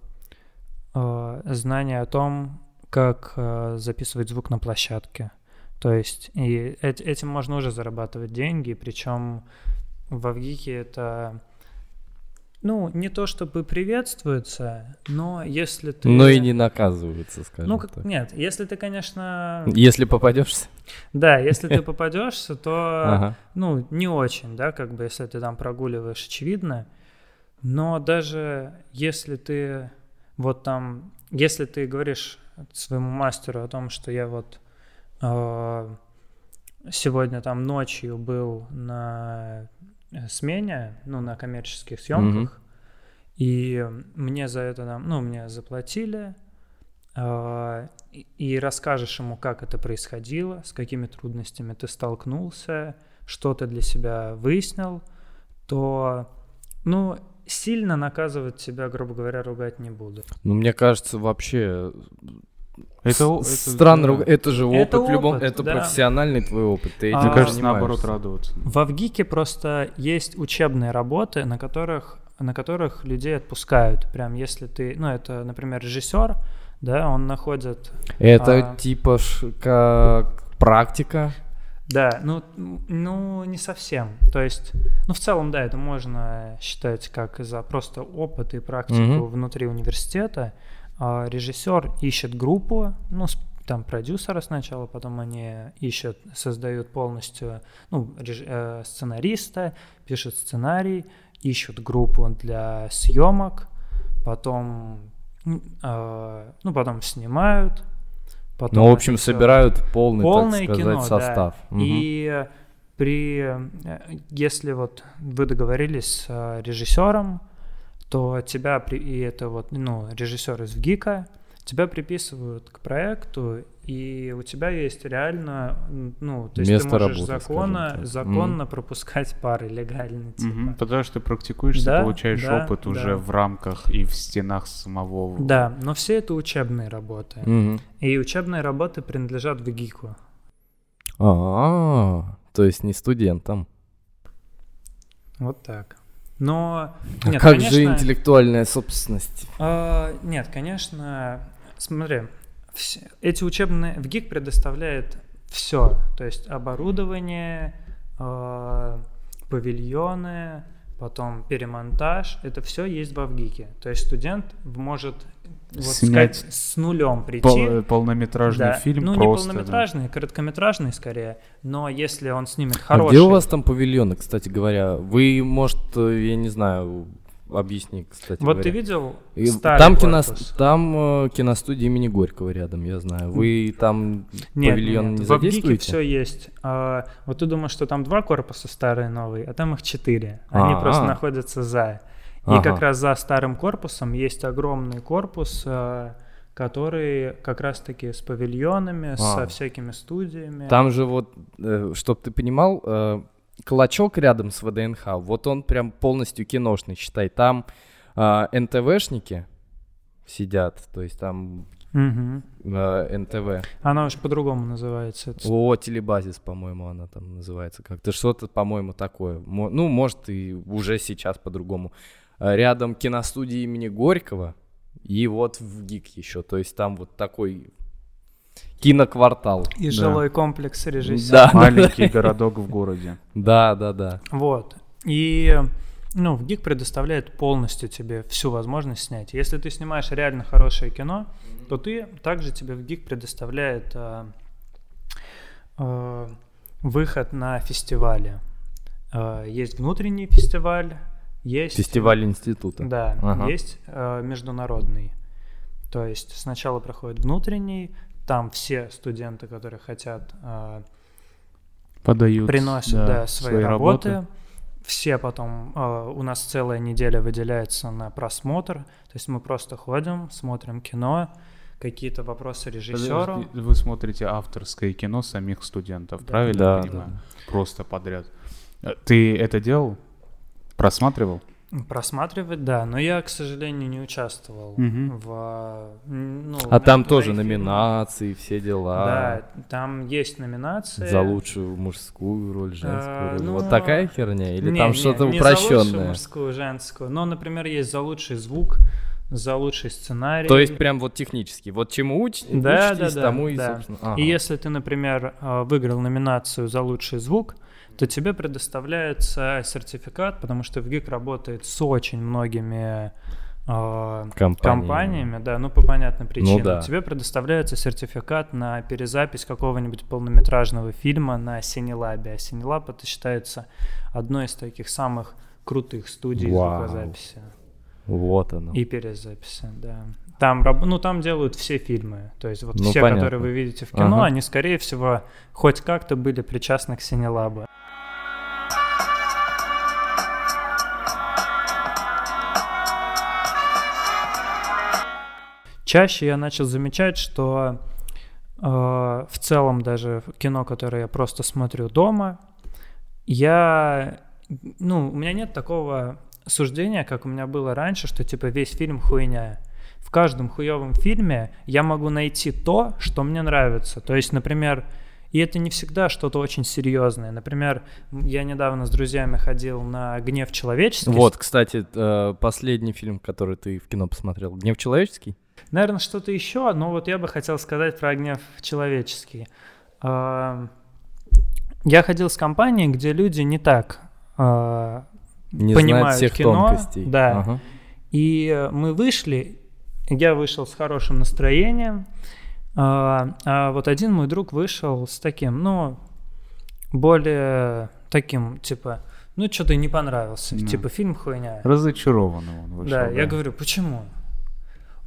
э, знание о том, как э, записывать звук на площадке. То есть и эт- этим можно уже зарабатывать деньги, причем в Авгике это, ну, не то чтобы приветствуется, но если ты... Но и не наказывается, скажем Ну, как, так. нет, если ты, конечно... Если попадешься. Да, если ты попадешься, то, ну, не очень, да, как бы, если ты там прогуливаешь, очевидно. Но даже если ты вот там, если ты говоришь своему мастеру о том, что я вот сегодня там ночью был на э, смене, ну, на коммерческих съемках, и мне за это, там, ну, мне заплатили, э, и- и расскажешь ему, как это происходило, с какими трудностями ты столкнулся, что ты для себя выяснил, то, ну, сильно наказывать тебя, грубо говоря, ругать не буду. Ну, мне кажется, вообще... Это, это, странно, да. это же опыт, Это любом... опыт, это да. профессиональный твой опыт, ты этим А, Мне кажется, наоборот, радоваться. В Авгике просто есть учебные работы, на которых, на которых людей отпускают. Прям если ты, ну, это, например, режиссер, да, он находит Это А. типа ш- как практика. Да, ну, ну, не совсем. То есть, ну, в целом, да, это можно считать как за просто опыт и практику Мгм. внутри университета. А режиссер ищет группу, ну, там продюсера сначала, потом они ищут, создают полностью, ну, реж- э, сценариста, пишут сценарий, ищут группу для съемок, потом, э, ну, потом снимают. Потом Ну, в общем, собирают полный, полное так сказать, кино, состав. да. Мгм. И при, э, если вот вы договорились с э, режиссером, то тебя при, и это вот ну режиссер из ВГИКа тебя приписывают к проекту, и у тебя есть реально, ну, то есть Место ты можешь работы, законно, законно пропускать пары легально, типа. Мгм. Потому что ты практикуешься, Да, получаешь да, опыт да. уже в рамках и в стенах самого. Да, но все это учебные работы. Мгм. И учебные работы принадлежат ВГИКу. А, то есть не студентам. Вот так. Но А нет, как же конечно, интеллектуальная собственность? А, нет, конечно, смотри, вс- эти учебные... В ГИК предоставляет все, то есть оборудование, а, павильоны, потом перемонтаж, это все есть во ВГИКе. То есть студент может вот Снять сказать, с нулем прийти. Пол- полнометражный Да. фильм ну, просто. не да. полнометражный, короткометражный скорее, но если он снимет А хороший... где у вас там павильоны, кстати говоря? Вы, может, э, я не знаю, объясни, кстати Вот говоря. ты видел И старый там, кино, корпус? там э, киностудия имени Горького рядом, я знаю. Вы там Нет, павильон нет, не в задействуете? все есть. А, вот ты думаешь, что там два корпуса старый и новый, а там их четыре. Они А-а. просто находятся за. И Ага. как раз за старым корпусом есть огромный корпус, а, который как раз-таки с павильонами, А. со всякими студиями. Там же вот, э, чтоб ты понимал, э, клочок рядом с ВДНХ, вот он прям полностью киношный, считай. Там э, НТВшники, сидят, то есть там э, НТВ. Она уж по-другому называется. Это О, телебазис, по-моему, она там называется как-то. Что-то, по-моему, такое. Мо- Ну, может, и уже сейчас по-другому. А Рядом киностудия имени Горького и вот в ГИК еще. То есть там вот такой киноквартал. И Да. жилой комплекс режиссера. Да, Маленький городок в городе. да, да, да. Вот. И ну, в ГИК предоставляет полностью тебе всю возможность снять. Если ты снимаешь реально хорошее кино, то ты также тебе в ГИК предоставляет а, а, выход на фестивали. А, есть внутренний фестиваль, есть... Фестиваль института. Да, Ага. есть э, международный. То есть сначала проходит внутренний, там все студенты, которые хотят, э, Подают приносят да, да, свои, работы. Все потом, э, у нас целая неделя выделяется на просмотр. То есть мы просто ходим, смотрим кино, какие-то вопросы режиссеру. Вы смотрите авторское кино самих студентов, Да. правильно Да, я да, понимаю? Просто подряд. Э, Ты это делал? Просматривал? Просматривать, да, но я, к сожалению, не участвовал Мгм. в... Ну, А там тоже фильмах. номинации, все дела. Да, там есть номинации. За лучшую мужскую роль, женскую А, роль. ну, Вот такая херня? Или Не, там не, что-то не За лучшую упрощенное? мужскую, женскую. Но, например, есть за лучший звук, за лучший сценарий. То есть прям вот технически. Вот чему уч... Да, учитесь, да, да, тому и, да. собственно... Ага. И если ты, например, э, выиграл номинацию за лучший звук, то тебе предоставляется сертификат, потому что в ГИК работает с очень многими э, Компаниями. компаниями, да, ну по понятным причинам. да. Тебе предоставляется сертификат на перезапись какого-нибудь полнометражного фильма на Синелабе. А Синелаб это считается одной из таких самых крутых студий Вау. звукозаписи Вот оно. и перезаписи, да. Там, ну, там делают все фильмы. То есть вот Ну, все, понятно. которые вы видите в кино, Ага. они, скорее всего, хоть как-то были причастны к Синелабу. Чаще я начал замечать, что э, в целом даже кино, которое я просто смотрю дома, я, ну, у меня нет такого суждения, как у меня было раньше, что типа весь фильм хуйня. В каждом хуевом фильме я могу найти то, что мне нравится. То есть, например, и это не всегда что-то очень серьезное. Например, я недавно с друзьями ходил на «Гнев человеческий». Вот, кстати, э, последний фильм, который ты в кино посмотрел, «Гнев человеческий»? Наверное, что-то еще, но вот я бы хотел сказать про гнев человеческий. А, Я ходил с компанией, где люди не так а, Не Понимают всех кино, тонкостей. да. Ага. И э, мы вышли, я вышел с хорошим настроением, а, а вот один мой друг вышел с таким, ну, более таким, типа, ну, что-то не понравился, Да. типа, фильм хуйня. Разочарованный он вышел. да, я говорю, почему?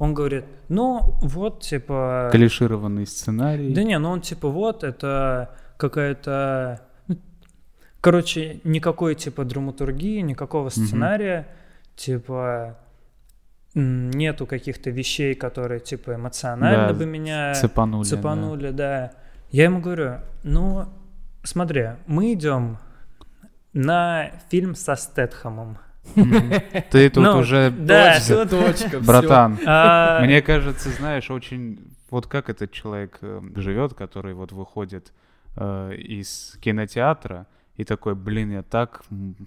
Он говорит, ну, вот, типа... Клишированный сценарий. Да не, ну он типа вот, это какая-то... ну, Короче, никакой типа драматургии, никакого сценария, типа м, нету каких-то вещей, которые типа эмоционально Да, бы меня Цепанули. да. цепанули, да. Я ему говорю, ну, смотри, мы идем на фильм со Стэтхэмом. Ты тут Ну, уже... Да, Точка, Братан, А, мне кажется, знаешь, очень... Вот как этот человек э, живет, который вот выходит э, из кинотеатра и такой, блин, я так,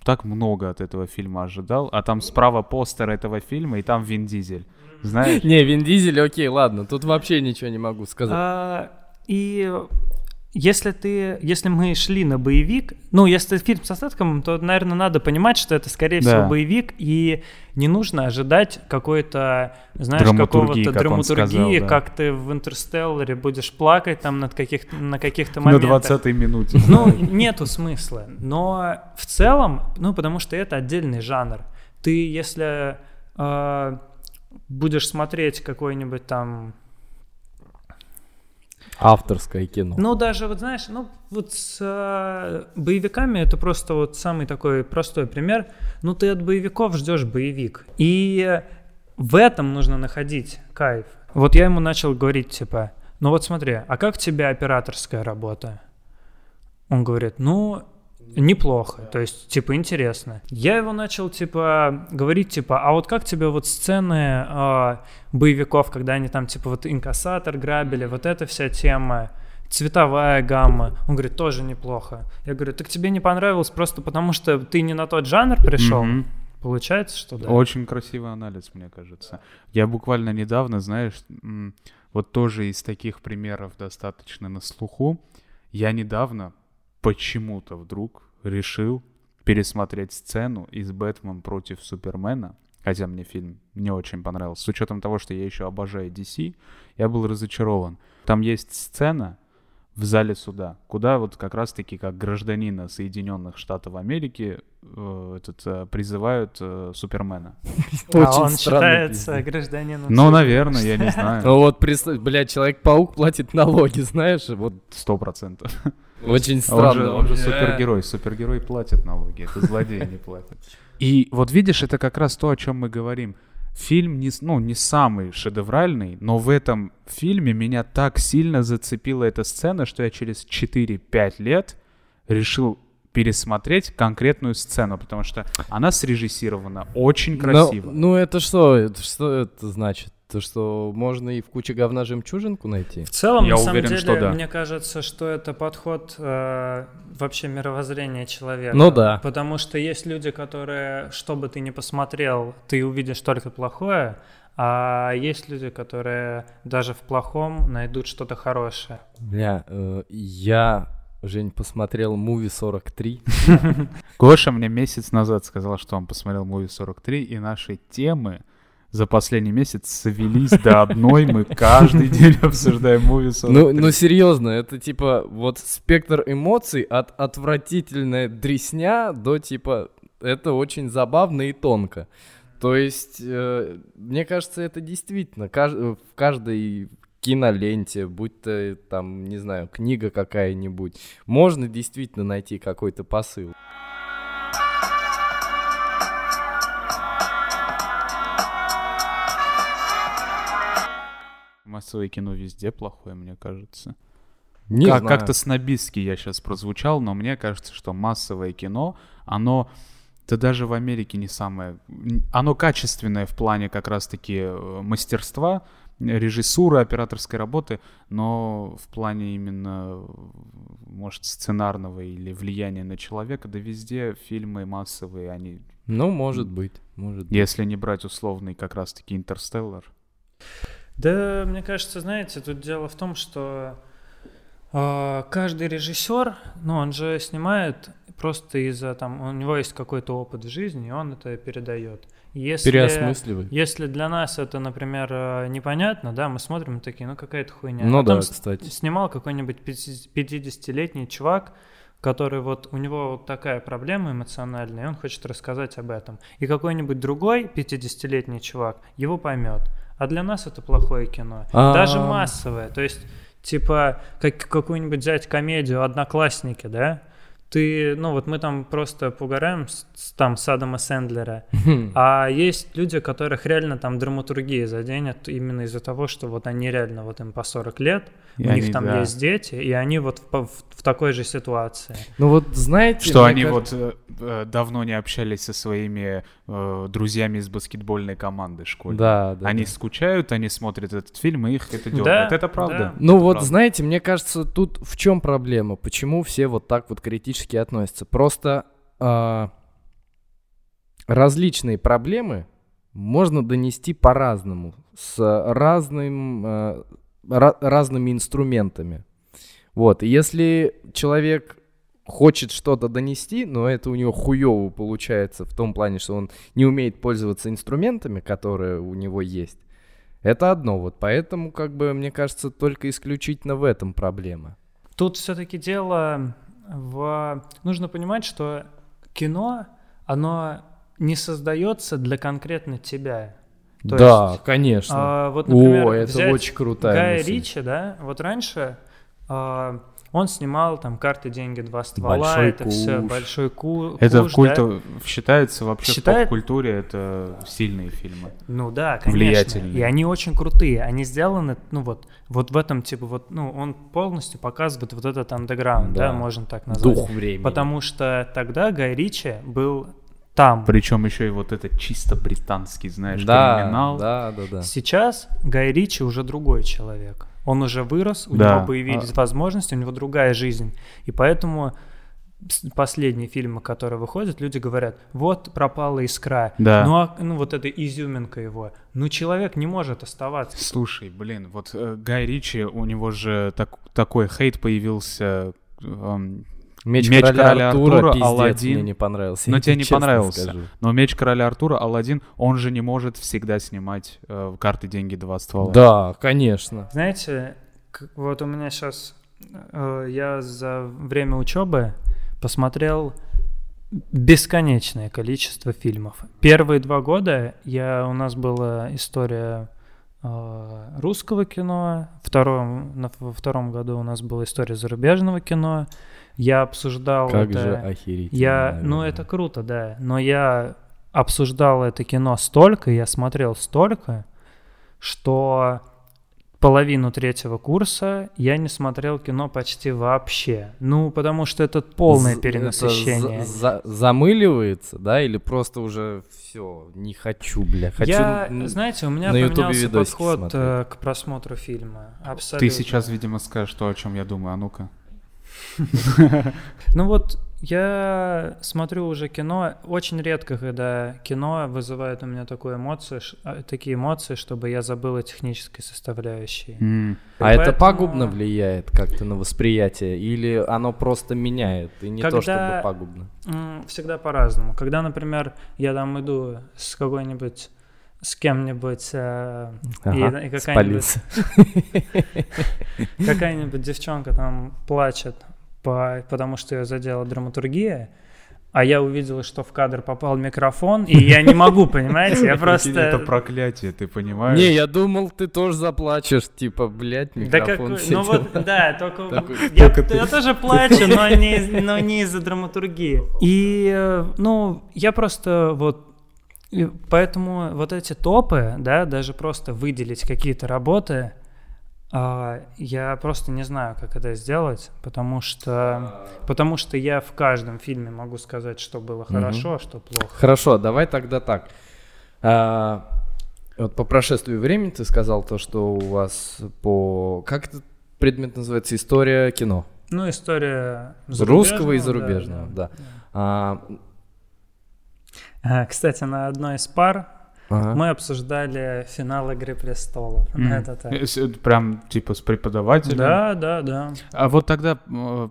так много от этого фильма ожидал, а там справа постер этого фильма, и там Вин Дизель. Знаешь? Не, Вин Дизель, окей, ладно, тут вообще ничего не могу сказать. А, и если ты, если мы шли на боевик, ну, если фильм со Стэтхэмом, то, наверное, надо понимать, что это, скорее Да. всего, боевик, и не нужно ожидать какой-то, знаешь, какого-то как драматургии, сказал, да. как ты в «Интерстелларе» будешь плакать там над каких на каких-то На моментах. 20-й минуте. Ну, нету смысла. Но в целом, ну, потому что это отдельный жанр. Ты, если э, будешь смотреть какой-нибудь там Авторское кино. Ну, даже, вот знаешь, ну, вот с э, боевиками это просто вот самый такой простой пример. Ну, ты от боевиков ждешь боевик. И в этом нужно находить кайф. Вот я ему начал говорить, типа, ну вот смотри, а как у тебя операторская работа? Он говорит, ну, неплохо, то есть, типа, интересно. Я его начал, типа, говорить, типа, а вот как тебе вот сцены э, боевиков, когда они там, типа, вот инкассатор грабили, вот эта вся тема, цветовая гамма. Он говорит, тоже неплохо. Я говорю, так тебе не понравилось просто потому, что ты не на тот жанр пришел? Мгм. Получается, что да? Очень красивый анализ, мне кажется. Я буквально недавно, знаешь, вот тоже из таких примеров достаточно на слуху, я недавно почему-то вдруг решил пересмотреть сцену из «Бэтмен против Супермена», хотя мне фильм не очень понравился. С учетом того, что я еще обожаю DC, я был разочарован. Там есть сцена в зале суда, куда вот как раз-таки как гражданина Соединенных Штатов Америки э, этот, э, призывают э, Супермена. а Очень он считается пиздец. гражданином Ну, наверное, я не знаю. Ну вот, блядь, Человек-паук платит налоги, знаешь, вот Сто процентов. Очень Он же, странно. он же вообще. супергерой. Супергерой платит налоги. Это злодеи не платят. И вот видишь, это как раз то, о чем мы говорим. Фильм не, с- ну, не самый шедевральный, но в этом фильме меня так сильно зацепила эта сцена, что я через 4-5 лет решил пересмотреть конкретную сцену, потому что она срежиссирована очень Но- красиво. ну это что? Это что это значит? То, что можно и в куче говна жемчужинку найти? В целом, Я на самом уверен, деле, что да. мне кажется, что это подход э, вообще мировоззрения человека. Ну да. Потому что есть люди, которые, что бы ты ни посмотрел, ты увидишь только плохое, а есть люди, которые даже в плохом найдут что-то хорошее. Бля, э, я, Жень, посмотрел муви 43. Гоша мне месяц назад сказал, что он посмотрел «Муви 43», и наши темы за последний месяц свелись до одной. Мы каждый день обсуждаем «Муви 43». Ну, ну серьезно, это типа вот спектр эмоций от отвратительная дресня до типа это очень забавно и тонко. То есть, э, мне кажется, это действительно каж- в каждой киноленте, будь то там, не знаю, книга какая-нибудь, можно действительно найти какой-то посыл. Массовое кино везде плохое, мне кажется. Не Как- знаю. Как-то снобистски я сейчас прозвучал, но мне кажется, что массовое кино, оно... Да даже в Америке не самое... Оно качественное в плане как раз-таки э, мастерства, режиссуры, операторской работы, но в плане именно, может, сценарного или влияния на человека, да везде фильмы массовые, они... Ну, может быть, может быть. Если не брать условный как раз-таки «Интерстеллар», Да, мне кажется, знаете, тут дело в том, что э, каждый режиссер, ну, он же снимает просто из-за там, у него есть какой-то опыт в жизни, и он это передает. Если, Переосмысливай. если для нас это, например, э, непонятно, да, мы смотрим такие, ну какая-то хуйня. Ну Потом да, с- кстати. снимал какой-нибудь 50-летний чувак, который вот у него вот такая проблема эмоциональная, и он хочет рассказать об этом. И какой-нибудь другой 50-летний чувак его поймет. А для нас это плохое кино. А. Даже массовое. То есть, типа, как какую-нибудь взять комедию «Одноклассники», да? Ты, ну вот мы там просто поугараем с, с- там с Адама Сэндлера, а есть люди, которых реально там драматургия заденет именно из-за того, что вот они реально вот им по 40 лет, И у них они, там да. есть дети, и они вот в, в- в такой же ситуации. Ну вот знаете... Что они кажется- вот э, э, давно не общались со своими э, друзьями из баскетбольной команды школьной. Да, да. Они да. скучают, они смотрят этот фильм, и их это дергает. Да, это правда. да. Ну Это вот, правда. знаете, мне кажется, тут в чем проблема? Почему все вот так вот критически относятся? Просто а, различные проблемы можно донести по-разному, с разным, ра- разными инструментами. Вот, если человек хочет что-то донести, но это у него хуево получается в том плане, что он не умеет пользоваться инструментами, которые у него есть, это одно. Вот поэтому, как бы, мне кажется, только исключительно в этом проблема. Тут все-таки дело в... Нужно понимать, что кино, оно не создается для конкретно тебя. То да, есть, конечно. а, вот, например, О, это взять очень крутая Гая мысль. Ричи, да, вот раньше а, Он снимал там карты, деньги, два ствола, Большой это все куш. большой ку- Это куш, в культ... да. считается вообще Считает- в поп-культуре это сильные фильмы. Ну да, конечно. Влиятельные. И они очень крутые. Они сделаны, ну вот, вот в этом типа вот, ну он полностью показывает вот этот андеграунд, да, Да. можно так назвать. Дух времени. Потому что тогда Гай Ричи был там. Причем еще и вот это чисто британский, знаешь, да, криминал. да, да, да. Сейчас Гай Ричи уже другой человек. Он уже вырос, у Да. него появились А- возможности, у него другая жизнь. И поэтому последние фильмы, которые выходят, люди говорят, вот пропала искра. Да. Ну, а, ну вот эта изюминка его. Ну, человек не может оставаться. Слушай, блин, вот э, Гай Ричи, у него же так- такой хейт появился. эм, Меч, Меч короля, короля Артура, Артура, пиздец, Аладдин. мне не понравился. Но тебе не понравился. скажу. но меч короля Артура, Алладин, он же не может всегда снимать э, карты, деньги, два ствола. Да, конечно. Знаете, вот у меня сейчас... я за время учебы посмотрел бесконечное количество фильмов. Первые два года я, у нас была история э, русского кино, втором, на- во втором году у нас была история зарубежного кино. Я обсуждал Как это... же охерительно. Я, ну наверное. это круто, да. Но я обсуждал это кино столько, я смотрел столько, что половину третьего курса я не смотрел кино почти вообще. Ну, потому что это полное З- перенасыщение. это за- за- замыливается, да, или просто уже все, не хочу, бля, хочу. я, н- знаете, у меня поменялся подход смотреть. э, к просмотру фильма. Абсолютно. Ты сейчас, видимо, скажешь то, о чем я думаю. А ну-ка. Ну вот я смотрю уже кино, очень редко, когда кино вызывает у меня такую эмоцию, а, такие эмоции, чтобы я забыл о технической составляющей. М. А это поэтому- пагубно влияет как-то на восприятие, или оно просто меняет, и не то Когда- чтобы пагубно? Всегда по-разному. Когда, например, я там иду с какой-нибудь, с кем-нибудь, э, Ага, и, и какая-нибудь, какая-нибудь девчонка там плачет, по, потому что ее задела драматургия, а я увидел, что в кадр попал микрофон, и я не могу, понимаете, я Прикинь, Это просто... проклятие, ты понимаешь? Не, я думал, ты тоже заплачешь, типа, блядь, микрофон ну сидел. вот, да, только я, тоже плачу, но не, из-за драматургии. И, э, ну, я просто вот, поэтому вот эти топы, да, даже просто выделить какие-то работы, я просто не знаю, как это сделать, потому что, потому что я в каждом фильме могу сказать, что было хорошо, а что плохо. Хорошо, давай тогда так. А, вот по прошествии времени ты сказал то, что у вас по... Как этот предмет называется? История кино. Ну, история Русского и зарубежного, зарубежного, да. А, А, Кстати, на одной из пар ага. Мы обсуждали финал Игры престолов. М. Это так. Прям типа с преподавателем. Да, да, да. А вот тогда э,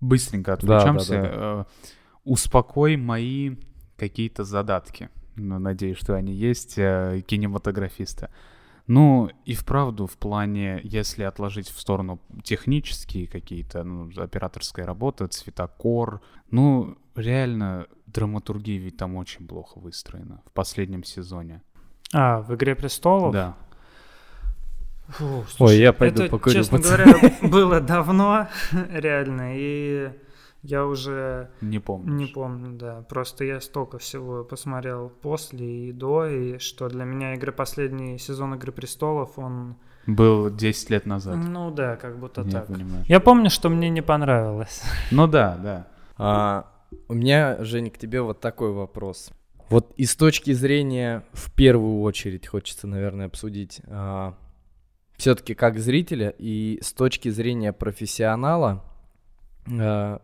быстренько Да, да, отвлечемся. да, да. Э, Успокой мои какие-то задатки. Ну, надеюсь, что они есть, э, кинематографиста. Ну, и вправду, в плане, если отложить в сторону технические какие-то, ну, операторская работа, цветокор, ну, реально, драматургия ведь там очень плохо выстроена в последнем сезоне. А, в Игре престолов? Да. Фу, Ой, слушай, я пойду это, покурю, честно пацаны. говоря, было давно, реально, и я уже Не помню. не помню, да. Просто я столько всего посмотрел после и до, и что для меня игры последний сезон Игры престолов, он, Был 10 лет назад. ну да, как будто Я так. понимаю. Я помню, что мне не понравилось. Ну да, да. А, у меня, Женя, к тебе вот такой вопрос. Вот и с точки зрения, в первую очередь, хочется, наверное, обсудить, все-таки как зрителя и с точки зрения профессионала, а,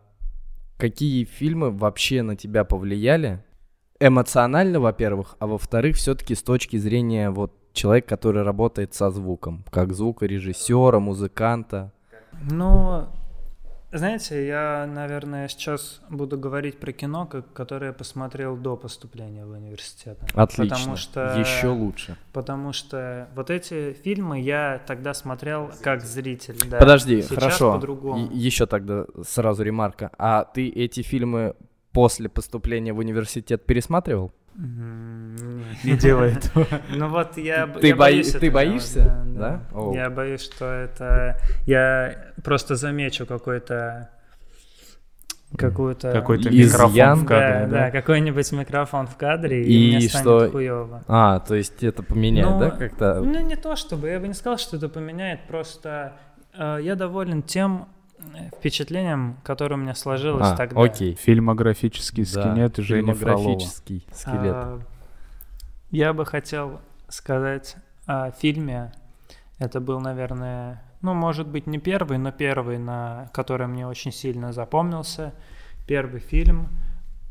какие фильмы вообще на тебя повлияли? Эмоционально, во-первых, а во-вторых, все-таки с точки зрения вот человека, который работает со звуком, как звукорежиссера, музыканта. Ну, знаете, я, наверное, сейчас буду говорить про кино, которое я посмотрел до поступления в университет. Отлично. Потому что, Еще лучше. Потому что вот эти фильмы я тогда смотрел как зритель. Да. Подожди, Сейчас хорошо. по-другому. Еще тогда сразу ремарка. А ты эти фильмы после поступления в университет пересматривал? Не делай этого. Ну вот я, б- Ты я бои- боюсь ты боишься? Да? О. Я боюсь, что это... Я просто замечу какой-то... Какую-то... Какой-то микрофон в Да, кадре, да, да? какой-нибудь микрофон в кадре, и, И мне что- станет хуёво. А, то есть это поменяет, Ну, да, как-то? Ну, не то чтобы, я бы не сказал, что это поменяет, просто э, я доволен тем впечатлением, которое у меня сложилось А, тогда. окей. Да, Фильмографический скелет Жени Фролова. Фильмографический скелет. А, Я бы хотел сказать о фильме. Это был, наверное, ну, может быть, не первый, но первый, на который мне очень сильно запомнился. Первый фильм,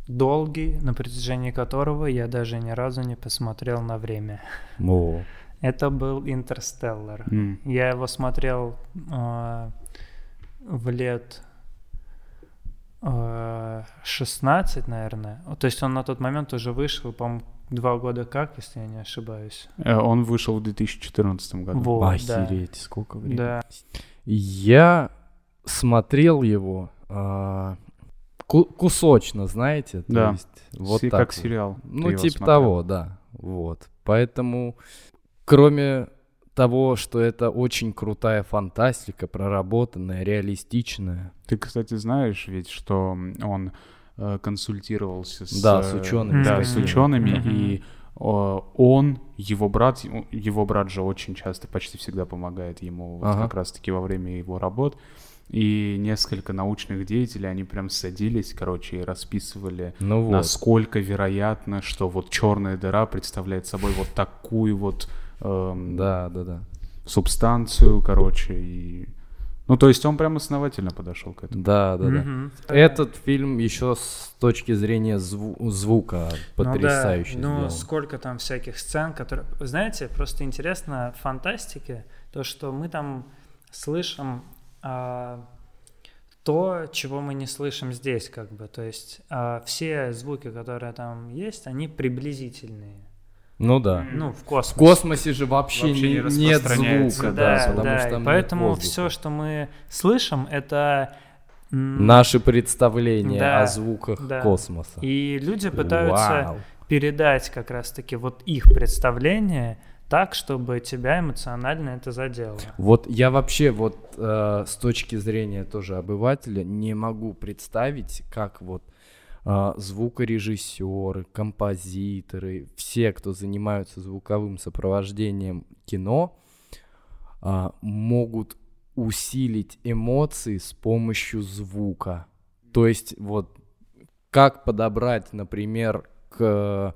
долгий, на протяжении которого я даже ни разу не посмотрел на время. О, Это был «Интерстеллар». М. Я его смотрел а, в лет а, 16, наверное. То есть он на тот момент уже вышел, по-моему, два года как, если я не ошибаюсь. Э, Он вышел в 2014 году. Вот, да. охереть, сколько времени. Да. Я смотрел его а, ку- кусочно, знаете, то Да. есть вот Се- так как вот. сериал. Ну, типа смотрел. того, да. Вот. Поэтому, кроме того, что это очень крутая фантастика, проработанная, реалистичная. Ты, кстати, знаешь ведь, что он э, консультировался с... Да, с учеными Да, с учеными, Мгм. и э, он, его брат, его брат же очень часто, почти всегда помогает ему вот Ага. как раз-таки во время его работ. И несколько научных деятелей, они прям садились, короче, и расписывали, Ну вот. насколько вероятно, что вот черная дыра представляет собой вот такую вот эм, Да, да, да. субстанцию, короче, и... Ну, то есть он прям основательно подошел к этому. Да, да, да. Мгм. Этот фильм еще с точки зрения зву- звука потрясающе Ну, да, ну сколько там всяких сцен, которые... Знаете, просто интересно в фантастике, то, что мы там слышим а, то, чего мы не слышим здесь, как бы. То есть а, все звуки, которые там есть, они приблизительные. Ну да. Ну, в В космосе. космосе же вообще, Вообще не не- нет звука, Да, да, да, потому что и там поэтому все, что мы слышим, это... Наши представления Да, о звуках да. космоса. И люди пытаются Вау. передать как раз-таки вот их представление так, чтобы тебя эмоционально это задело. Вот я вообще вот э, с точки зрения тоже обывателя не могу представить, как вот звукорежиссеры, композиторы, все, кто занимаются звуковым сопровождением кино, а, могут усилить эмоции с помощью звука. То есть вот как подобрать, например, к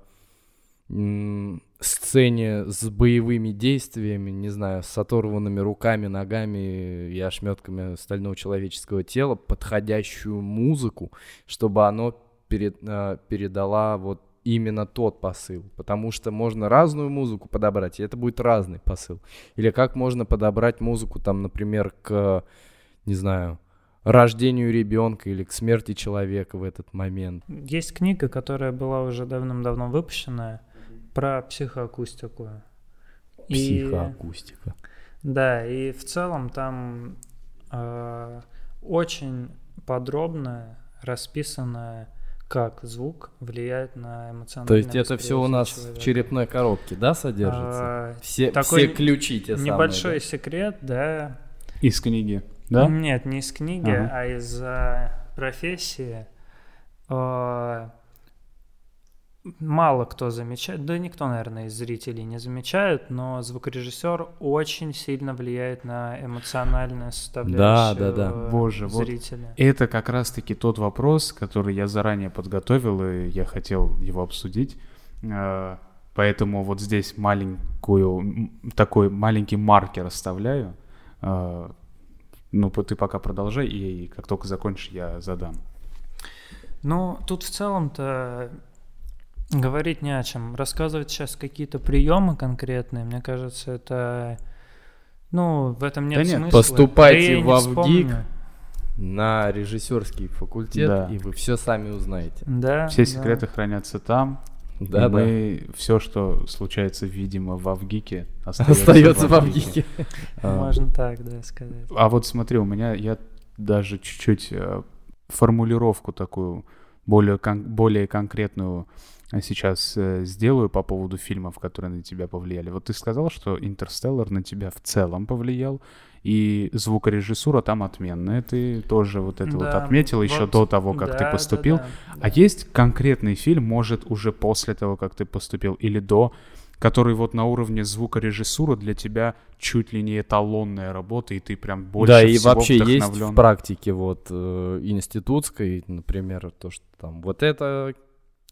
сцене с боевыми действиями, не знаю, с оторванными руками, ногами и ошметками стального человеческого тела, подходящую музыку, чтобы оно перед- а, передала вот именно тот посыл. Потому что можно разную музыку подобрать, и это будет разный посыл. Или как можно подобрать музыку, там, например, к, не знаю, рождению ребенка или к смерти человека в этот момент. Есть книга, которая была уже давным-давно выпущена про психоакустику. И- Психоакустика. Да, и в целом там э, очень подробно расписано, как звук влияет на эмоциональное То есть это все у нас человека. в черепной коробке, да, содержится? А, все, такой все ключи те самые, Небольшой да? секрет, да. Из книги, да? Нет, не из книги, Ага. а из а, профессии. А, Мало кто замечает, да никто, наверное, из зрителей не замечает, но звукорежиссер очень сильно влияет на эмоциональную составляющую да, да. э, Боже, вот зрителя. Это как раз-таки тот вопрос, который я заранее подготовил, и я хотел его обсудить. Э, Поэтому вот здесь маленькую, такой маленький маркер оставляю. Э, Ну, ты пока продолжай, и как только закончишь, я задам. Ну, тут в целом-то говорить не о чем. Рассказывать сейчас какие-то приемы конкретные, мне кажется, это... Ну, в этом нет Да нет, смысла. поступайте Да в Авгик. На режиссерский факультет, Да. и вы все сами узнаете. Да, Все да. секреты хранятся там. и Да, да. мы все, что случается, видимо, в Авгике, Остается в Авгике. Можно так, да, сказать. А вот смотри, у меня я даже чуть-чуть э, формулировку такую более, кон- более конкретную сейчас э, сделаю по поводу фильмов, которые на тебя повлияли. Вот ты сказал, что «Интерстеллар» на тебя в целом повлиял, и звукорежиссура там отменная. Ты тоже вот это вот Да, отметил еще вот, до того, как да, ты да, поступил. да, А да. есть конкретный фильм, может, уже после того, как ты поступил, или до, который вот на уровне звукорежиссуры для тебя чуть ли не эталонная работа, и ты прям больше да, и всего вообще есть вдохновлен? в практике вот э, институтской, например, то, что там вот это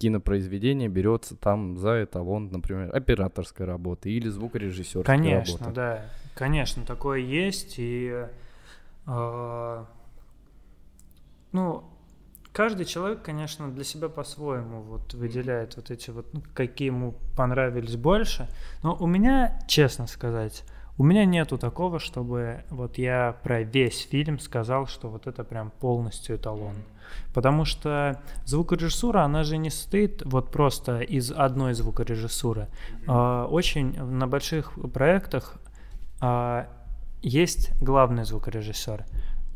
кинопроизведение берется там за эталон, например, операторской работы или звукорежиссерской Конечно, работы. да. Конечно, такое есть. И э, ну, каждый человек, конечно, для себя по-своему вот выделяет вот эти вот, ну, какие ему понравились больше. Но у меня, честно сказать, у меня нету такого, чтобы вот я про весь фильм сказал, что вот это прям полностью эталон. Потому что звукорежиссура, она же не состоит вот просто из одной звукорежиссуры. А, Очень на больших проектах а, есть главный звукорежиссер,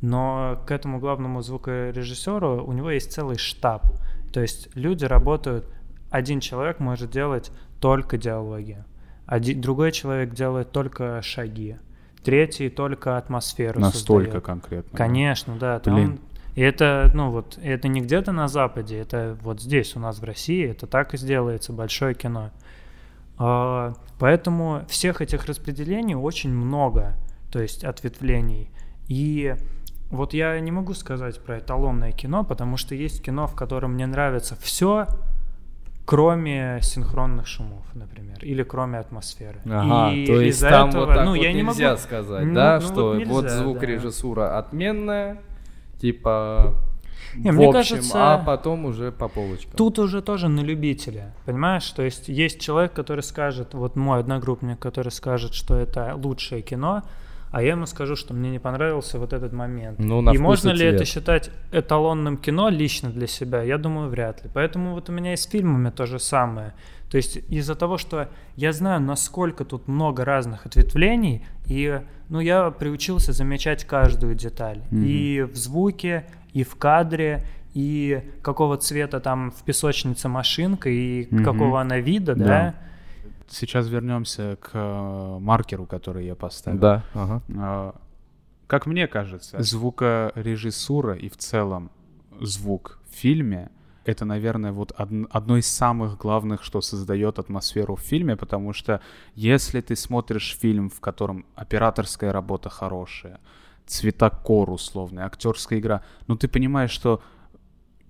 но к этому главному звукорежиссеру у него есть целый штаб. То есть люди работают, один человек может делать только диалоги, один, другой человек делает только шаги, третий только атмосферу Настолько создает. конкретно. Конечно, да. Там, Блин. и это, ну вот, это не где-то на Западе, это вот здесь у нас в России, это так и сделается, большое кино. А, поэтому всех этих распределений очень много, то есть ответвлений. И вот я не могу сказать про эталонное кино, потому что есть кино, в котором мне нравится все, кроме синхронных шумов, например, или кроме атмосферы. Ага, и то есть там этого, вот так ну, вот я не нельзя могу, сказать, Ну, да, ну, что вот вот, нельзя, да. звукорежиссура отменная, типа Не, в мне общем, кажется, а потом уже по полочкам. Тут уже тоже на любителя, понимаешь? То есть есть человек, который скажет, вот мой одногруппник, который скажет, что это лучшее кино, а я ему скажу, что мне не понравился вот этот момент. Ну, на и можно и ли это цвет. считать эталонным кино лично для себя? Я думаю, вряд ли. Поэтому вот у меня и с фильмами то же самое. То есть из-за того, что я знаю, насколько тут много разных ответвлений, и ну, я приучился замечать каждую деталь. Мгм. И в звуке, и в кадре, и какого цвета там в песочнице машинка, и Мгм. какого она вида, да. Да. Сейчас вернемся к э, маркеру, который я поставил. Да, ага. А, Как мне кажется, звукорежиссура и в целом звук в фильме это, наверное, вот од- одно из самых главных, что создает атмосферу в фильме, потому что если ты смотришь фильм, в котором операторская работа хорошая, цветокор условный, актерская игра, ну ты понимаешь, что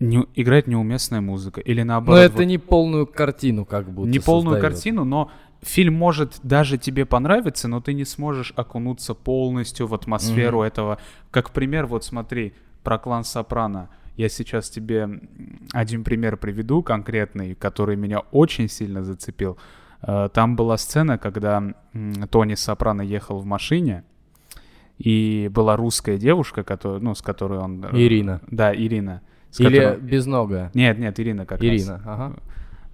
не, играет неуместная музыка или Но наоборот. это вот не полную картину как будто не полную создает. картину, но фильм может даже тебе понравиться, но ты не сможешь окунуться полностью в атмосферу Мгм. этого. Как пример, вот смотри, про клан Сопрано. Я сейчас тебе один пример приведу конкретный, который меня очень сильно зацепил. Э, Там была сцена, когда Тони Сопрано ехал в машине, и была русская девушка, которая, ну, с которой он... э, Ирина. Да, Ирина. С Или которой- безногая. Нет, нет, Ирина как раз Ирина, ага.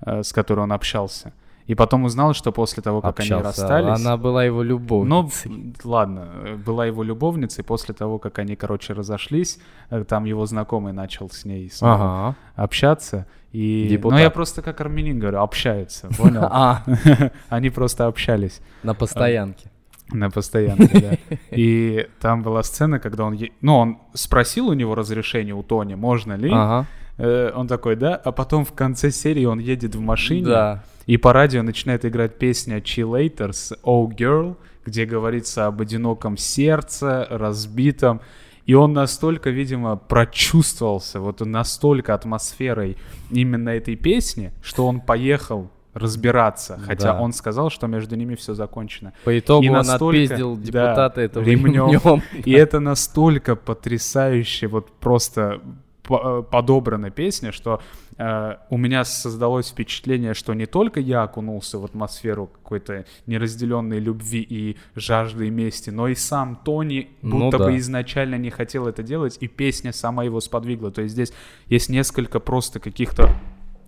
э, с которой он общался. И потом узнал, что после того, как они Общался. расстались... Она была его Ну, любовницей. ладно, э, была его любовницей, после того, как они, короче, разошлись, э, там его знакомый начал с ней снова Ага. общаться. И... Депутат. Ну, я просто как армянин говорю, общаются, понял? А, Они просто общались на постоянке. На постоянке, да. И там была сцена, когда он... е- Ну, он спросил у него разрешение у Тони, можно ли. Ага. Э, Он такой, да. А потом в конце серии он едет в машине. Да. И по радио начинает играть песня Chillator с Oh Girl, где говорится об одиноком сердце, разбитом. И он настолько, видимо, прочувствовался, вот настолько атмосферой именно этой песни, что он поехал разбираться. Хотя Да. он сказал, что между ними все закончено. По итогу И он настолько, отпиздил да, депутата этого ремнем. ремнем. И это настолько потрясающе, вот просто э, подобрана песня, что э, у меня создалось впечатление, что не только я окунулся в атмосферу какой-то неразделенной любви и жажды мести, но и сам Тони Ну будто да. бы изначально не хотел это делать, и песня сама его сподвигла. То есть здесь есть несколько просто каких-то...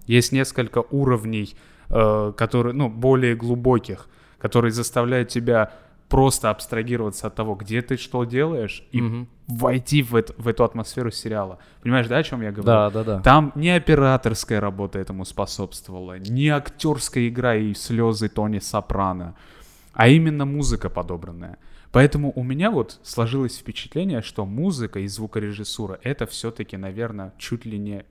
Есть несколько уровней, э, которые, ну, более глубоких, которые заставляют тебя просто абстрагироваться от того, где ты что делаешь, и Мгм. войти в, это- в эту атмосферу сериала. Понимаешь, да, о чем я говорю? Да, да, да. Там не операторская работа этому способствовала, не актерская игра и слезы Тони Сопрано, а именно музыка подобранная. Поэтому у меня вот сложилось впечатление, что музыка и звукорежиссура это все-таки, наверное, чуть ли не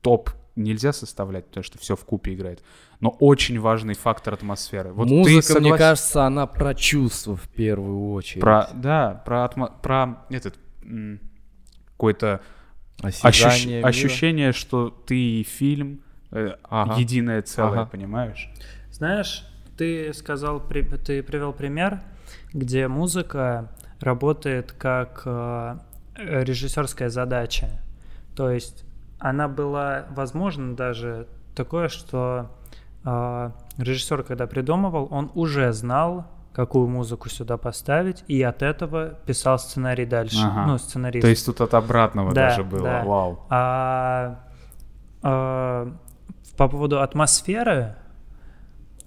топ нельзя составлять, потому что все в купе играет. Но очень важный фактор атмосферы. Вот Музыка, мне соглас- кажется, она про чувства в первую очередь. про да, про атмо- про этот м, какой-то Ощущ- мира. Ощущение, что ты и фильм э, Ага. единое целое, Ага. понимаешь? Знаешь, ты сказал, при- ты привел пример, где музыка работает как э, режиссерская задача. То есть она была, возможно, даже такое, что э, режиссер, когда придумывал, он уже знал, какую музыку сюда поставить, и от этого писал сценарий дальше. Ага. Ну, сценарист. То есть тут от обратного Да, даже было. да. Вау. А, а, по поводу атмосферы,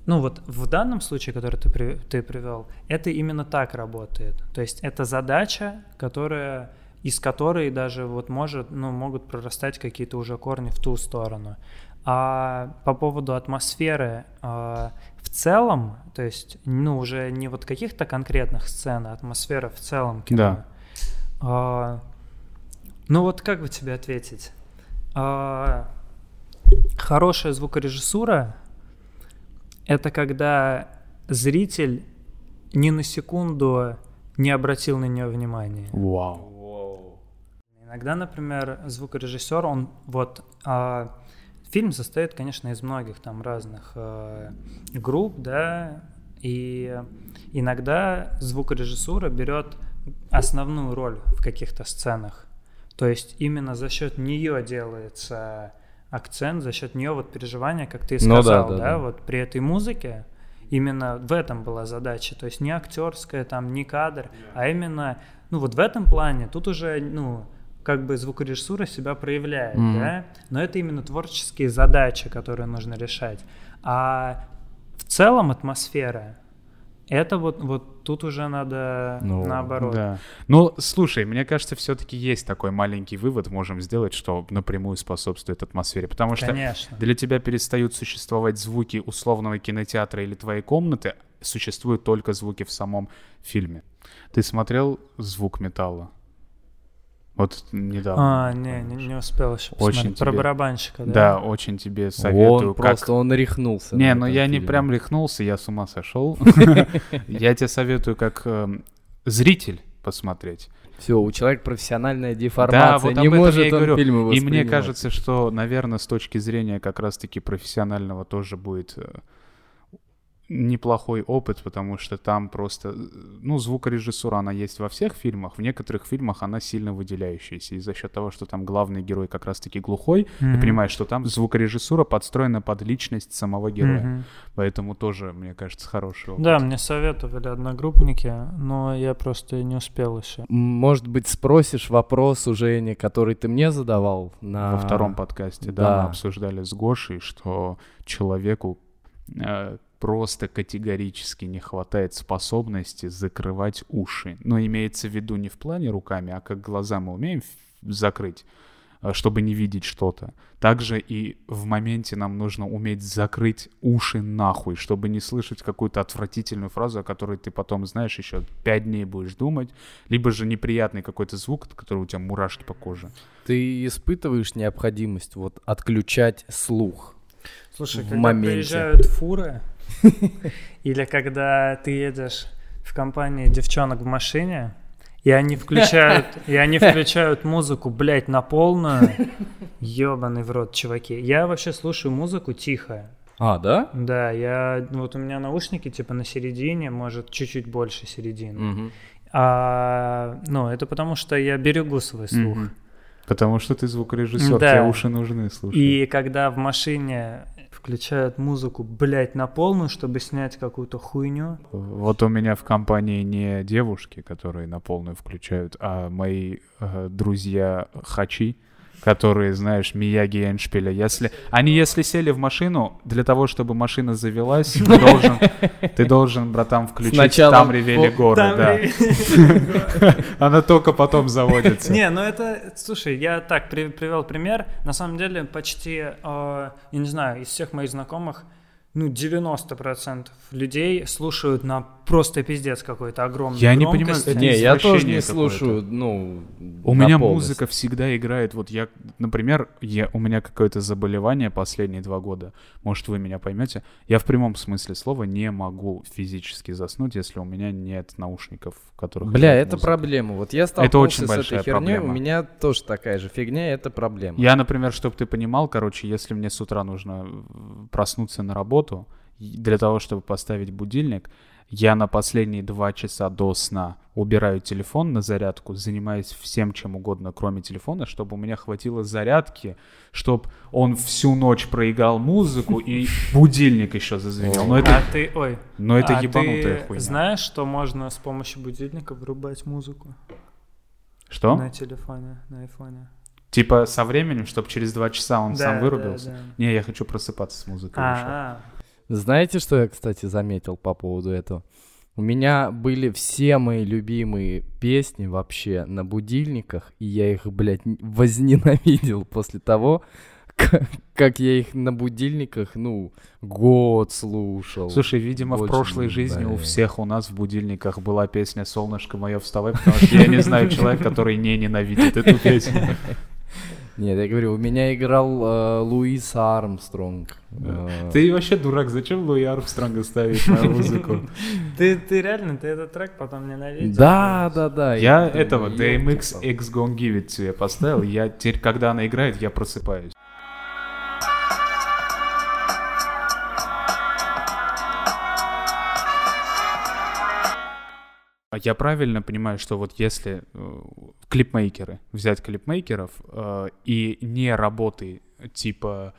ну вот в данном случае, который ты, при- ты привел, это именно так работает. То есть это задача, которая из которой даже вот может, ну, могут прорастать какие-то уже корни в ту сторону. А по поводу атмосферы а, в целом, то есть, ну, уже не вот каких-то конкретных сцен, а атмосфера в целом кино. Да. А, ну вот как бы тебе ответить? А, хорошая звукорежиссура — это когда зритель ни на секунду не обратил на нее внимания. Вау. Иногда, например, звукорежиссер, он вот а, фильм состоит, конечно, из многих там разных а, групп, да, и иногда звукорежиссура берет основную роль в каких-то сценах. То есть именно за счет нее делается акцент, за счет нее вот переживания, как ты и Ну да, сказал, да, да, да. вот при этой музыке именно в этом была задача, то есть не актерская там, не кадр, а именно, ну вот в этом плане тут уже, ну, как бы звукорежиссура себя проявляет, Мгм. да, но это именно творческие задачи, которые нужно решать. А в целом атмосфера, это вот, вот тут уже надо Ну, наоборот. Да. Ну, слушай, мне кажется, все-таки есть такой маленький вывод, можем сделать, что напрямую способствует атмосфере. Потому что Конечно. для тебя перестают существовать звуки условного кинотеатра или твоей комнаты, существуют только звуки в самом фильме. Ты смотрел звук металла? Вот недавно. А, не, не, не успел еще Очень посмотреть. Про тебе- барабанщика, да? Да, очень тебе советую. Он как- просто, он рехнулся. Не, ну я не фильме. прям рехнулся, я с ума сошел. Я тебе советую как эм, зритель посмотреть. Все, у человека профессиональная деформация, Да, вот не об этом может я и он говорю. фильмы И мне кажется, что, наверное, с точки зрения как раз-таки профессионального тоже будет э, неплохой опыт, потому что там просто, э, ну, звукорежиссура, она есть во всех фильмах, в некоторых фильмах она сильно выделяющаяся, и за счет того, что там главный герой как раз-таки глухой, ты Мгм. понимаешь, что там звукорежиссура подстроена под личность самого героя, Мгм. поэтому тоже, мне кажется, хороший опыт. Да, мне советовали одногруппники, но я просто не успел еще. Может быть, спросишь вопрос у Жени, который ты мне задавал на... Во втором подкасте, да, да. мы обсуждали с Гошей, что человеку э, просто категорически не хватает способности закрывать уши. Но имеется в виду не в плане руками, а как глаза мы умеем закрыть, э, чтобы не видеть что-то. Также и в моменте нам нужно уметь закрыть уши нахуй, чтобы не слышать какую-то отвратительную фразу, о которой ты потом, знаешь, еще пять дней будешь думать, либо же неприятный какой-то звук, от которого у тебя мурашки по коже. Ты испытываешь необходимость вот отключать слух? Слушай, В когда моменте. приезжают фуры, или когда ты едешь в компании девчонок в машине, и они включают, и они включают музыку, блядь, на полную, ебаный в рот, чуваки. Я вообще слушаю музыку тихо. А, да? Да, я, вот у меня наушники типа на середине, может, чуть-чуть больше середины. Мгм. А, ну, это потому что я берегу свой слух. Мгм. Потому что ты звукорежиссер, Да. тебе уши нужны, слушай. И когда в машине включают музыку, блядь, на полную, чтобы снять какую-то хуйню, Вот у меня в компании не девушки, которые на полную включают, а мои э, друзья хачи, которые, знаешь, Мияги и Эншпиля. Если, они если сели в машину, для того, чтобы машина завелась, ты должен, ты должен братан, включить Сначала «Там ревели горы», да. Она только потом заводится. Не, ну это, слушай, я так при- привел пример. На самом деле почти, э, я не знаю, из всех моих знакомых, ну, 90% людей слушают на просто пиздец какой-то огромный Я не понимаю, это Не, я тоже не слушаю, ну, У меня музыка всегда играет. Вот я, например, я, у меня какое-то заболевание последние два года. Может, вы меня поймете. Я в прямом смысле слова не могу физически заснуть, если у меня нет наушников, которых Бля, это музыка. проблема. Вот я столкнулся очень с большая этой херней, у проблема. меня тоже такая же фигня, это проблема. Я, например, чтобы ты понимал, короче, если мне с утра нужно э, проснуться на работу, для того, чтобы поставить будильник, я на последние два часа до сна убираю телефон на зарядку, занимаюсь всем чем угодно, кроме телефона, чтобы у меня хватило зарядки, чтобы он всю ночь проиграл музыку и будильник еще зазвенел. Но это, А ты, ой, но это а ебанутая ты хуйня. знаешь, что можно с помощью будильника врубать музыку Что? на телефоне, на айфоне? Типа со временем, чтобы через два часа он Да, сам да, вырубился? да. Не, я хочу просыпаться с музыкой. еще. Знаете, что я, кстати, заметил по поводу этого? У меня были все мои любимые песни вообще на будильниках, и я их, блядь, возненавидел после того, как, как я их на будильниках, ну, год слушал. Слушай, видимо, в Больше прошлой не жизни у знаю. всех у нас в будильниках была песня «Солнышко мое, вставай», потому что я не знаю человека, который не ненавидит эту песню. Нет, я говорю, у меня играл э, Луис Армстронг. Э, Ты вообще дурак, зачем Луи Армстронга ставить на музыку? ты, ты реально, ты этот трек потом ненавидел? Да, да, да. Я этого DMX. X Gonna Give It я поставил, я теперь, когда она играет, я просыпаюсь. Я правильно понимаю, что вот если э, клипмейкеры, взять клипмейкеров э, и не работы типа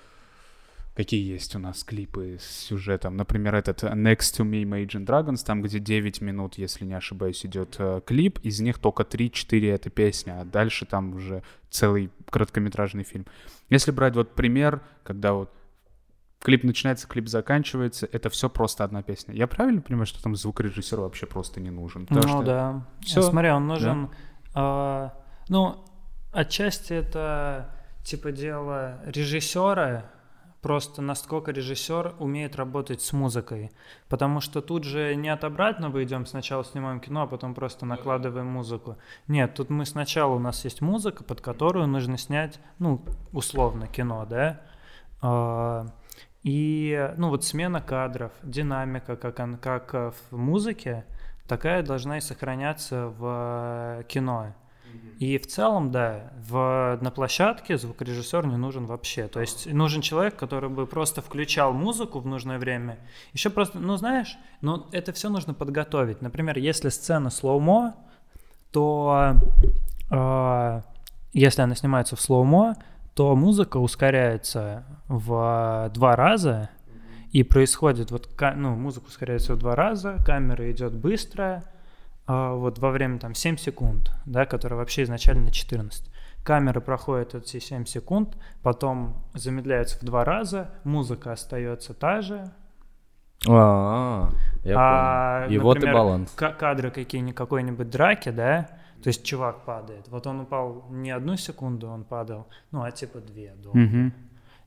какие есть у нас клипы с сюжетом, например, этот Next to Me Imagine Dragons, там где 9 минут, если не ошибаюсь, идет э, клип, из них только 3-4 это песня, а дальше там уже целый короткометражный фильм. Если брать вот пример, когда вот клип начинается, клип заканчивается, это все просто одна песня. Я правильно понимаю, что там звукорежиссер вообще просто не нужен? Ну что- да. Всё. Смотри, он нужен... а, ну, отчасти это типа дело режиссера, просто насколько режиссер умеет работать с музыкой. Потому что тут же не от обратного идем, сначала снимаем кино, а потом просто накладываем музыку. Нет, тут мы сначала, у нас есть музыка, под которую нужно снять, ну, условно, кино, да? И, ну, вот смена кадров, динамика, как, он, как э, в музыке, такая должна и сохраняться в э, кино. И в целом, да, в, на площадке звукорежиссер не нужен вообще. То есть нужен человек, который бы просто включал музыку в нужное время. Еще просто, ну знаешь, ну это все нужно подготовить. Например, если сцена слоумо, то э, если она снимается в слоумо, то музыка ускоряется в два раза, и происходит вот, ну, музыка ускоряется в два раза, камера идет быстро, а, вот во время там 7 секунд, да, которая вообще изначально 14. Камера проходит эти 7 секунд, потом замедляется в два раза, музыка остается та же, А, я а, понял. И вот и например, баланс. ка- кадры какие-нибудь какой-нибудь драки, да, то есть чувак падает. Вот он упал не одну секунду, он падал, ну, а типа две долго. Мгм,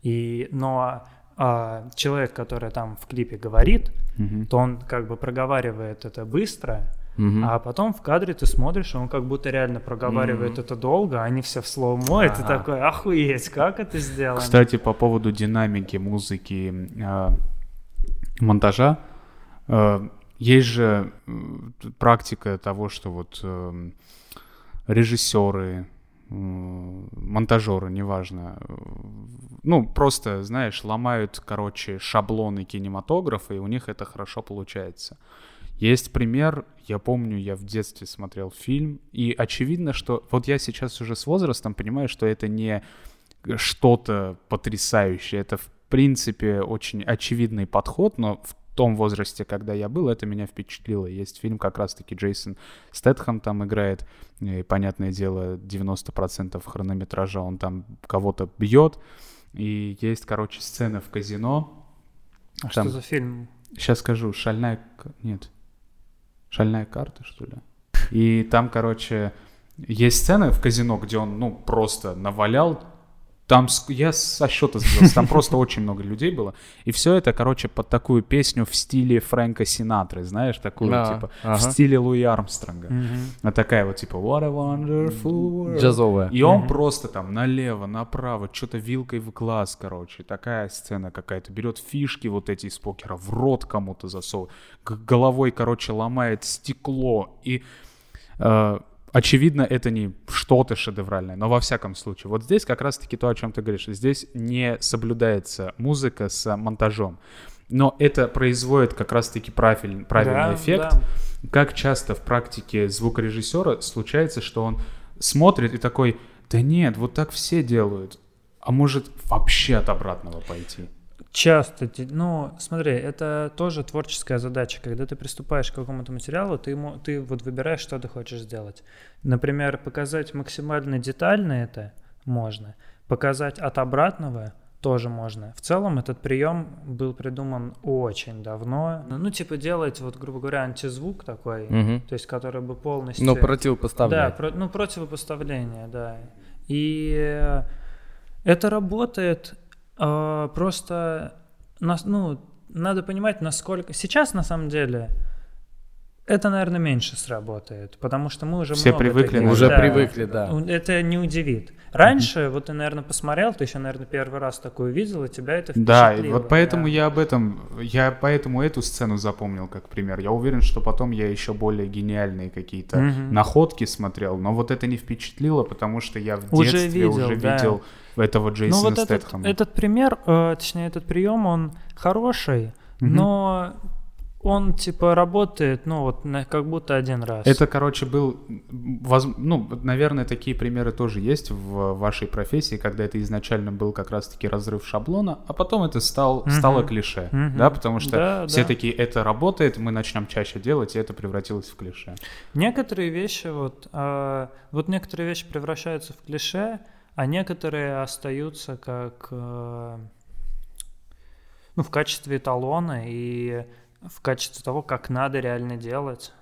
И, но а, человек, который там в клипе говорит, мгм. то он как бы проговаривает это быстро, Мгм. а потом в кадре ты смотришь, и он как будто реально проговаривает Мгм. это долго, а они все в слоумо, и ты такой, охуеть, как это сделано? Кстати, по поводу динамики, музыки, э, монтажа, э, есть же практика того, что вот э, режиссеры, э, монтажеры, неважно, ну, просто, знаешь, ломают, короче, шаблоны кинематографа, и у них это хорошо получается. Есть пример, я помню, я в детстве смотрел фильм, и очевидно, что вот я сейчас уже с возрастом понимаю, что это не что-то потрясающее, это в принципе очень очевидный подход, но в том возрасте, когда я был, это меня впечатлило. Есть фильм как раз-таки Джейсон Стэтхэм там играет, и, понятное дело, 90% хронометража он там кого-то бьет, и есть, короче, сцена в казино. А Там- что за фильм? Сейчас скажу, шальная... Нет. Шальная карта, что ли? И там, короче, есть сцена в казино, где он, ну, просто навалял. Там я со счета сбился, там просто очень много людей было. И все это, короче, под такую песню в стиле Фрэнка Синатры, знаешь, такую, Да, типа, ага. в стиле Луи Армстронга. Мгм. А такая вот, типа, what a wonderful world. Джазовая. И он Мгм. просто там налево, направо, что-то вилкой в глаз, короче. Такая сцена какая-то. Берет фишки вот эти из покера, в рот кому-то засовывает. Головой, короче, ломает стекло. И э, очевидно, это не что-то шедевральное, но во всяком случае. Вот здесь как раз-таки то, о чем ты говоришь. Здесь не соблюдается музыка с монтажом. Но это производит как раз-таки правиль- правильный Да, эффект. да. Как часто в практике звукорежиссера случается, что он смотрит и такой, да нет, вот так все делают. А может вообще от обратного пойти? Часто, ну, смотри, это тоже творческая задача. Когда ты приступаешь к какому-то материалу, ты, ему, ты вот выбираешь, что ты хочешь сделать. Например, показать максимально детально это можно, показать от обратного тоже можно. В целом этот прием был придуман очень давно. Ну, типа делать, вот, грубо говоря, антизвук такой, Мгм. то есть который бы полностью... Ну, Да, противопоставлять. про- ну, противопоставление, да. И это работает просто, нас- ну, надо понимать, насколько... Сейчас, на самом деле, это, наверное, меньше сработает, потому что мы уже Все много привыкли таких- Уже да. привыкли, да. Это не удивит. Раньше, вот ты, наверное, посмотрел, ты еще, наверное, первый раз такую видел, и тебя это Да, и впечатлило. вот поэтому да. я об этом, я поэтому эту сцену запомнил как пример. Я уверен, что потом я еще более гениальные какие-то Мгм. находки смотрел, но вот это не впечатлило, потому что я в Уже детстве видел, уже да. видел этого Джейсона ну вот этот, Стэтхэма. этот пример, э, точнее этот прием, он хороший, но он типа работает, ну вот на- как будто один раз. Это, короче, был, воз- ну, наверное, такие примеры тоже есть в вашей профессии, когда это изначально был как раз-таки разрыв шаблона, а потом это стал, Мгм. стало клише, Мгм. да, потому что Да, все да. такие, это работает, мы начнем чаще делать, и это превратилось в клише. Некоторые вещи вот, э, вот некоторые вещи превращаются в клише, а некоторые остаются как, э, ну в качестве эталона и в качестве того, как надо реально делать,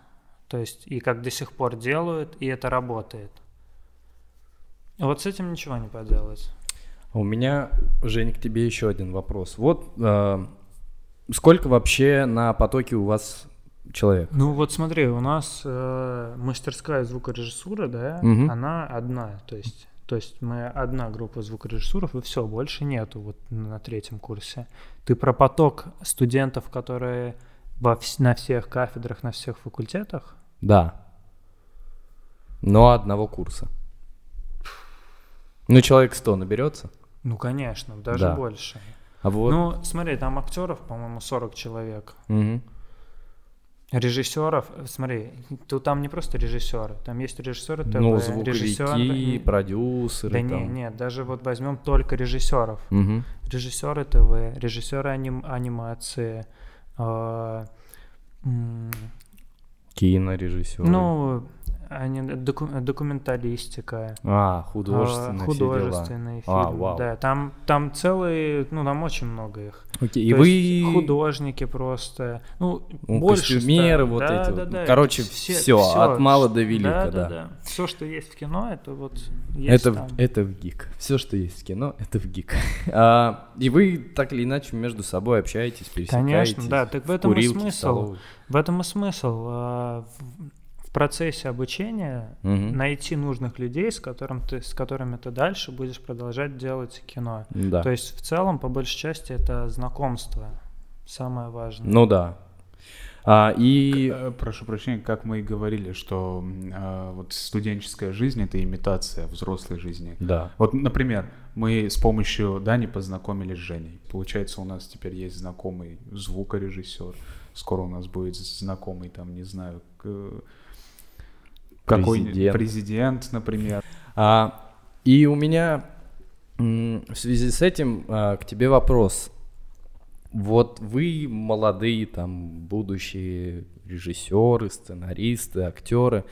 то есть и как до сих пор делают, и это работает. Вот с этим ничего не поделать. А У меня, Жень, к тебе еще один вопрос. Вот э, сколько вообще на потоке у вас человек? Ну вот смотри, у нас э, мастерская звукорежиссура, да, Мгм. она одна, то есть, то есть мы одна группа звукорежиссуров и все, больше нету вот на третьем курсе. Ты про поток студентов, которые во на всех кафедрах, на всех факультетах? Да. Но одного курса. Ну, человек 100 наберется. Ну конечно, даже Да. больше. А вот... Ну смотри, там актеров, по-моему, 40 человек. Мгм. Режиссеров, смотри, тут там не просто режиссеры, там есть режиссеры ТВ, Ну, режиссеры- звуковики, продюсеры. Да не, там. нет, даже вот возьмем только режиссеров. Мгм. Режиссеры ТВ, режиссеры аним- анимации, а, м, Ну, они, доку- документалистика, А, а, художественные все дела. художественные А, фильмы. вау. Да, там, там целые, ну, там очень много их. Окей, и То вы... есть художники просто, ну, Ну, больше костюмеры ста- вот да, эти да, вот. да, Короче, это всё, от мала до велика, да. да. Все, что есть в кино, это вот есть Это, там. это в ГИК. Все, что есть в кино, это в ГИК. А, и вы так или иначе между собой общаетесь, пересекаетесь. Конечно, да, так в этом и курилке, в смысл. столовой. В этом и смысл. А, В процессе обучения Мгм. найти нужных людей, с, которым ты, с которыми ты дальше будешь продолжать делать кино. Да. То есть в целом, по большей части, это знакомство. Самое важное. Ну да. А, и... Э, Прошу прощения, как мы и говорили, что э, вот студенческая жизнь — это имитация взрослой жизни. Да. Вот, например, мы с помощью Дани познакомились с Женей. Получается, у нас теперь есть знакомый звукорежиссер. Скоро у нас будет знакомый, там, не знаю, к- какой Президент. президент, например. А, и у меня в связи с этим а, к тебе вопрос. вот вы молодые, там, будущие режиссеры, сценаристы, актеры,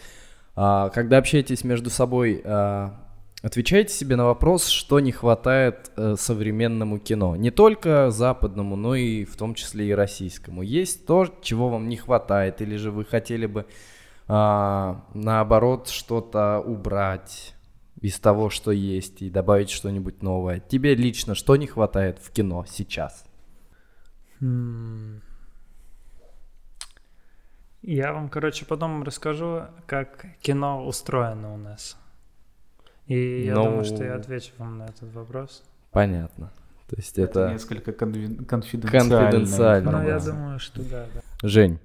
а, когда общаетесь между собой, а, отвечайте себе на вопрос, что не хватает а, современному кино. Не только западному, но и в том числе и российскому. Есть то, чего вам не хватает, или же вы хотели бы а, наоборот что-то убрать из того, что есть, и добавить что-нибудь новое. Тебе лично что не хватает в кино сейчас? Я вам, короче, потом расскажу, как кино устроено у нас. И я Ну, думаю, что я отвечу вам на этот вопрос. Понятно. То есть Это, это... несколько конфи- конфиденциальная Конфиденциально. Ну, я думаю, что да, да. Жень,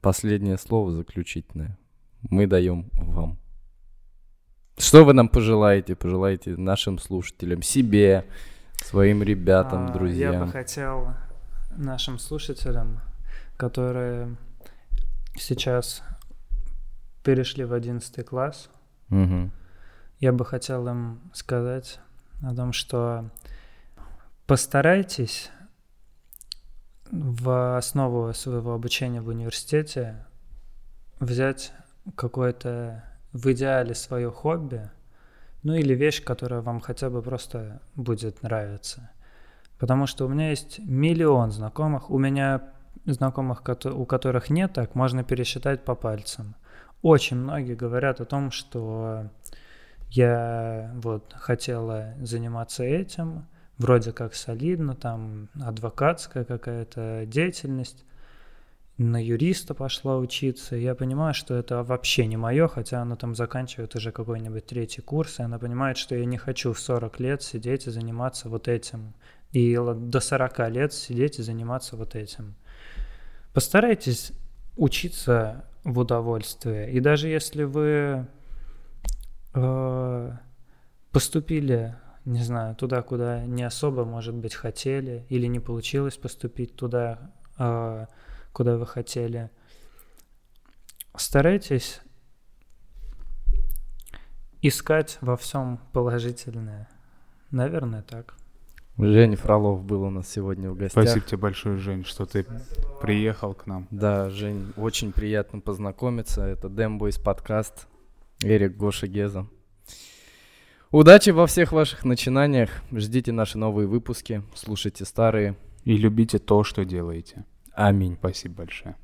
последнее слово заключительное. Мы даем вам. Что вы нам пожелаете? Пожелаете нашим слушателям, себе, своим ребятам, А, друзьям. Я бы хотел нашим слушателям, которые сейчас перешли в 11 класс, Мгм. я бы хотел им сказать о том, что постарайтесь в основу своего обучения в университете взять какое-то в идеале свое хобби, ну или вещь, которая вам хотя бы просто будет нравиться. Потому что у меня есть миллион знакомых, у меня знакомых, у которых нет так, можно пересчитать по пальцам. Очень многие говорят о том, что я вот хотела заниматься этим, вроде как солидно, там адвокатская какая-то деятельность, на юриста пошла учиться, я понимаю, что это вообще не мое, хотя она там заканчивает уже какой-нибудь третий курс, и она понимает, что я не хочу в 40 лет сидеть и заниматься вот этим, и до 40 лет сидеть и заниматься вот этим. Постарайтесь учиться в удовольствие, и даже если вы э, поступили, не знаю, туда, куда не особо, может быть, хотели, или не получилось поступить туда, э, куда вы хотели, старайтесь искать во всем положительное. Наверное, так. Женя Фролов был у нас сегодня в гостях. Спасибо тебе большое, Жень, что ты приехал к нам. Да, Жень, очень приятно познакомиться. Это Demboys подкаст. Эрик Гоша Геза. Удачи во всех ваших начинаниях. Ждите наши новые выпуски. Слушайте старые. И любите то, что делаете. Аминь. Спасибо большое.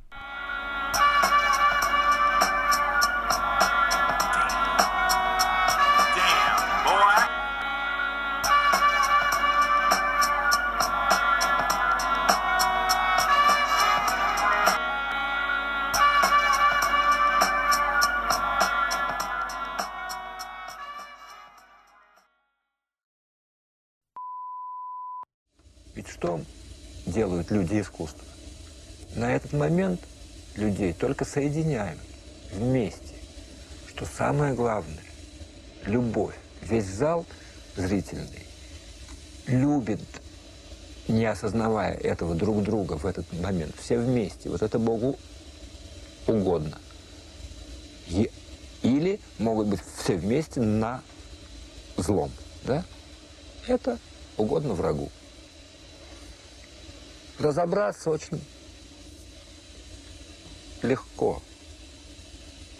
Момент людей только соединяют вместе. Что самое главное – любовь. Весь зал зрительный любит, не осознавая этого друг друга в этот момент. Все вместе. Вот это Богу угодно. Или могут быть все вместе на злом. Да? Это угодно врагу. Разобраться очень легко.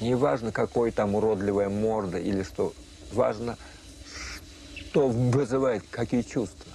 Не важно, какой там уродливая морда или что. Важно, что вызывает какие чувства.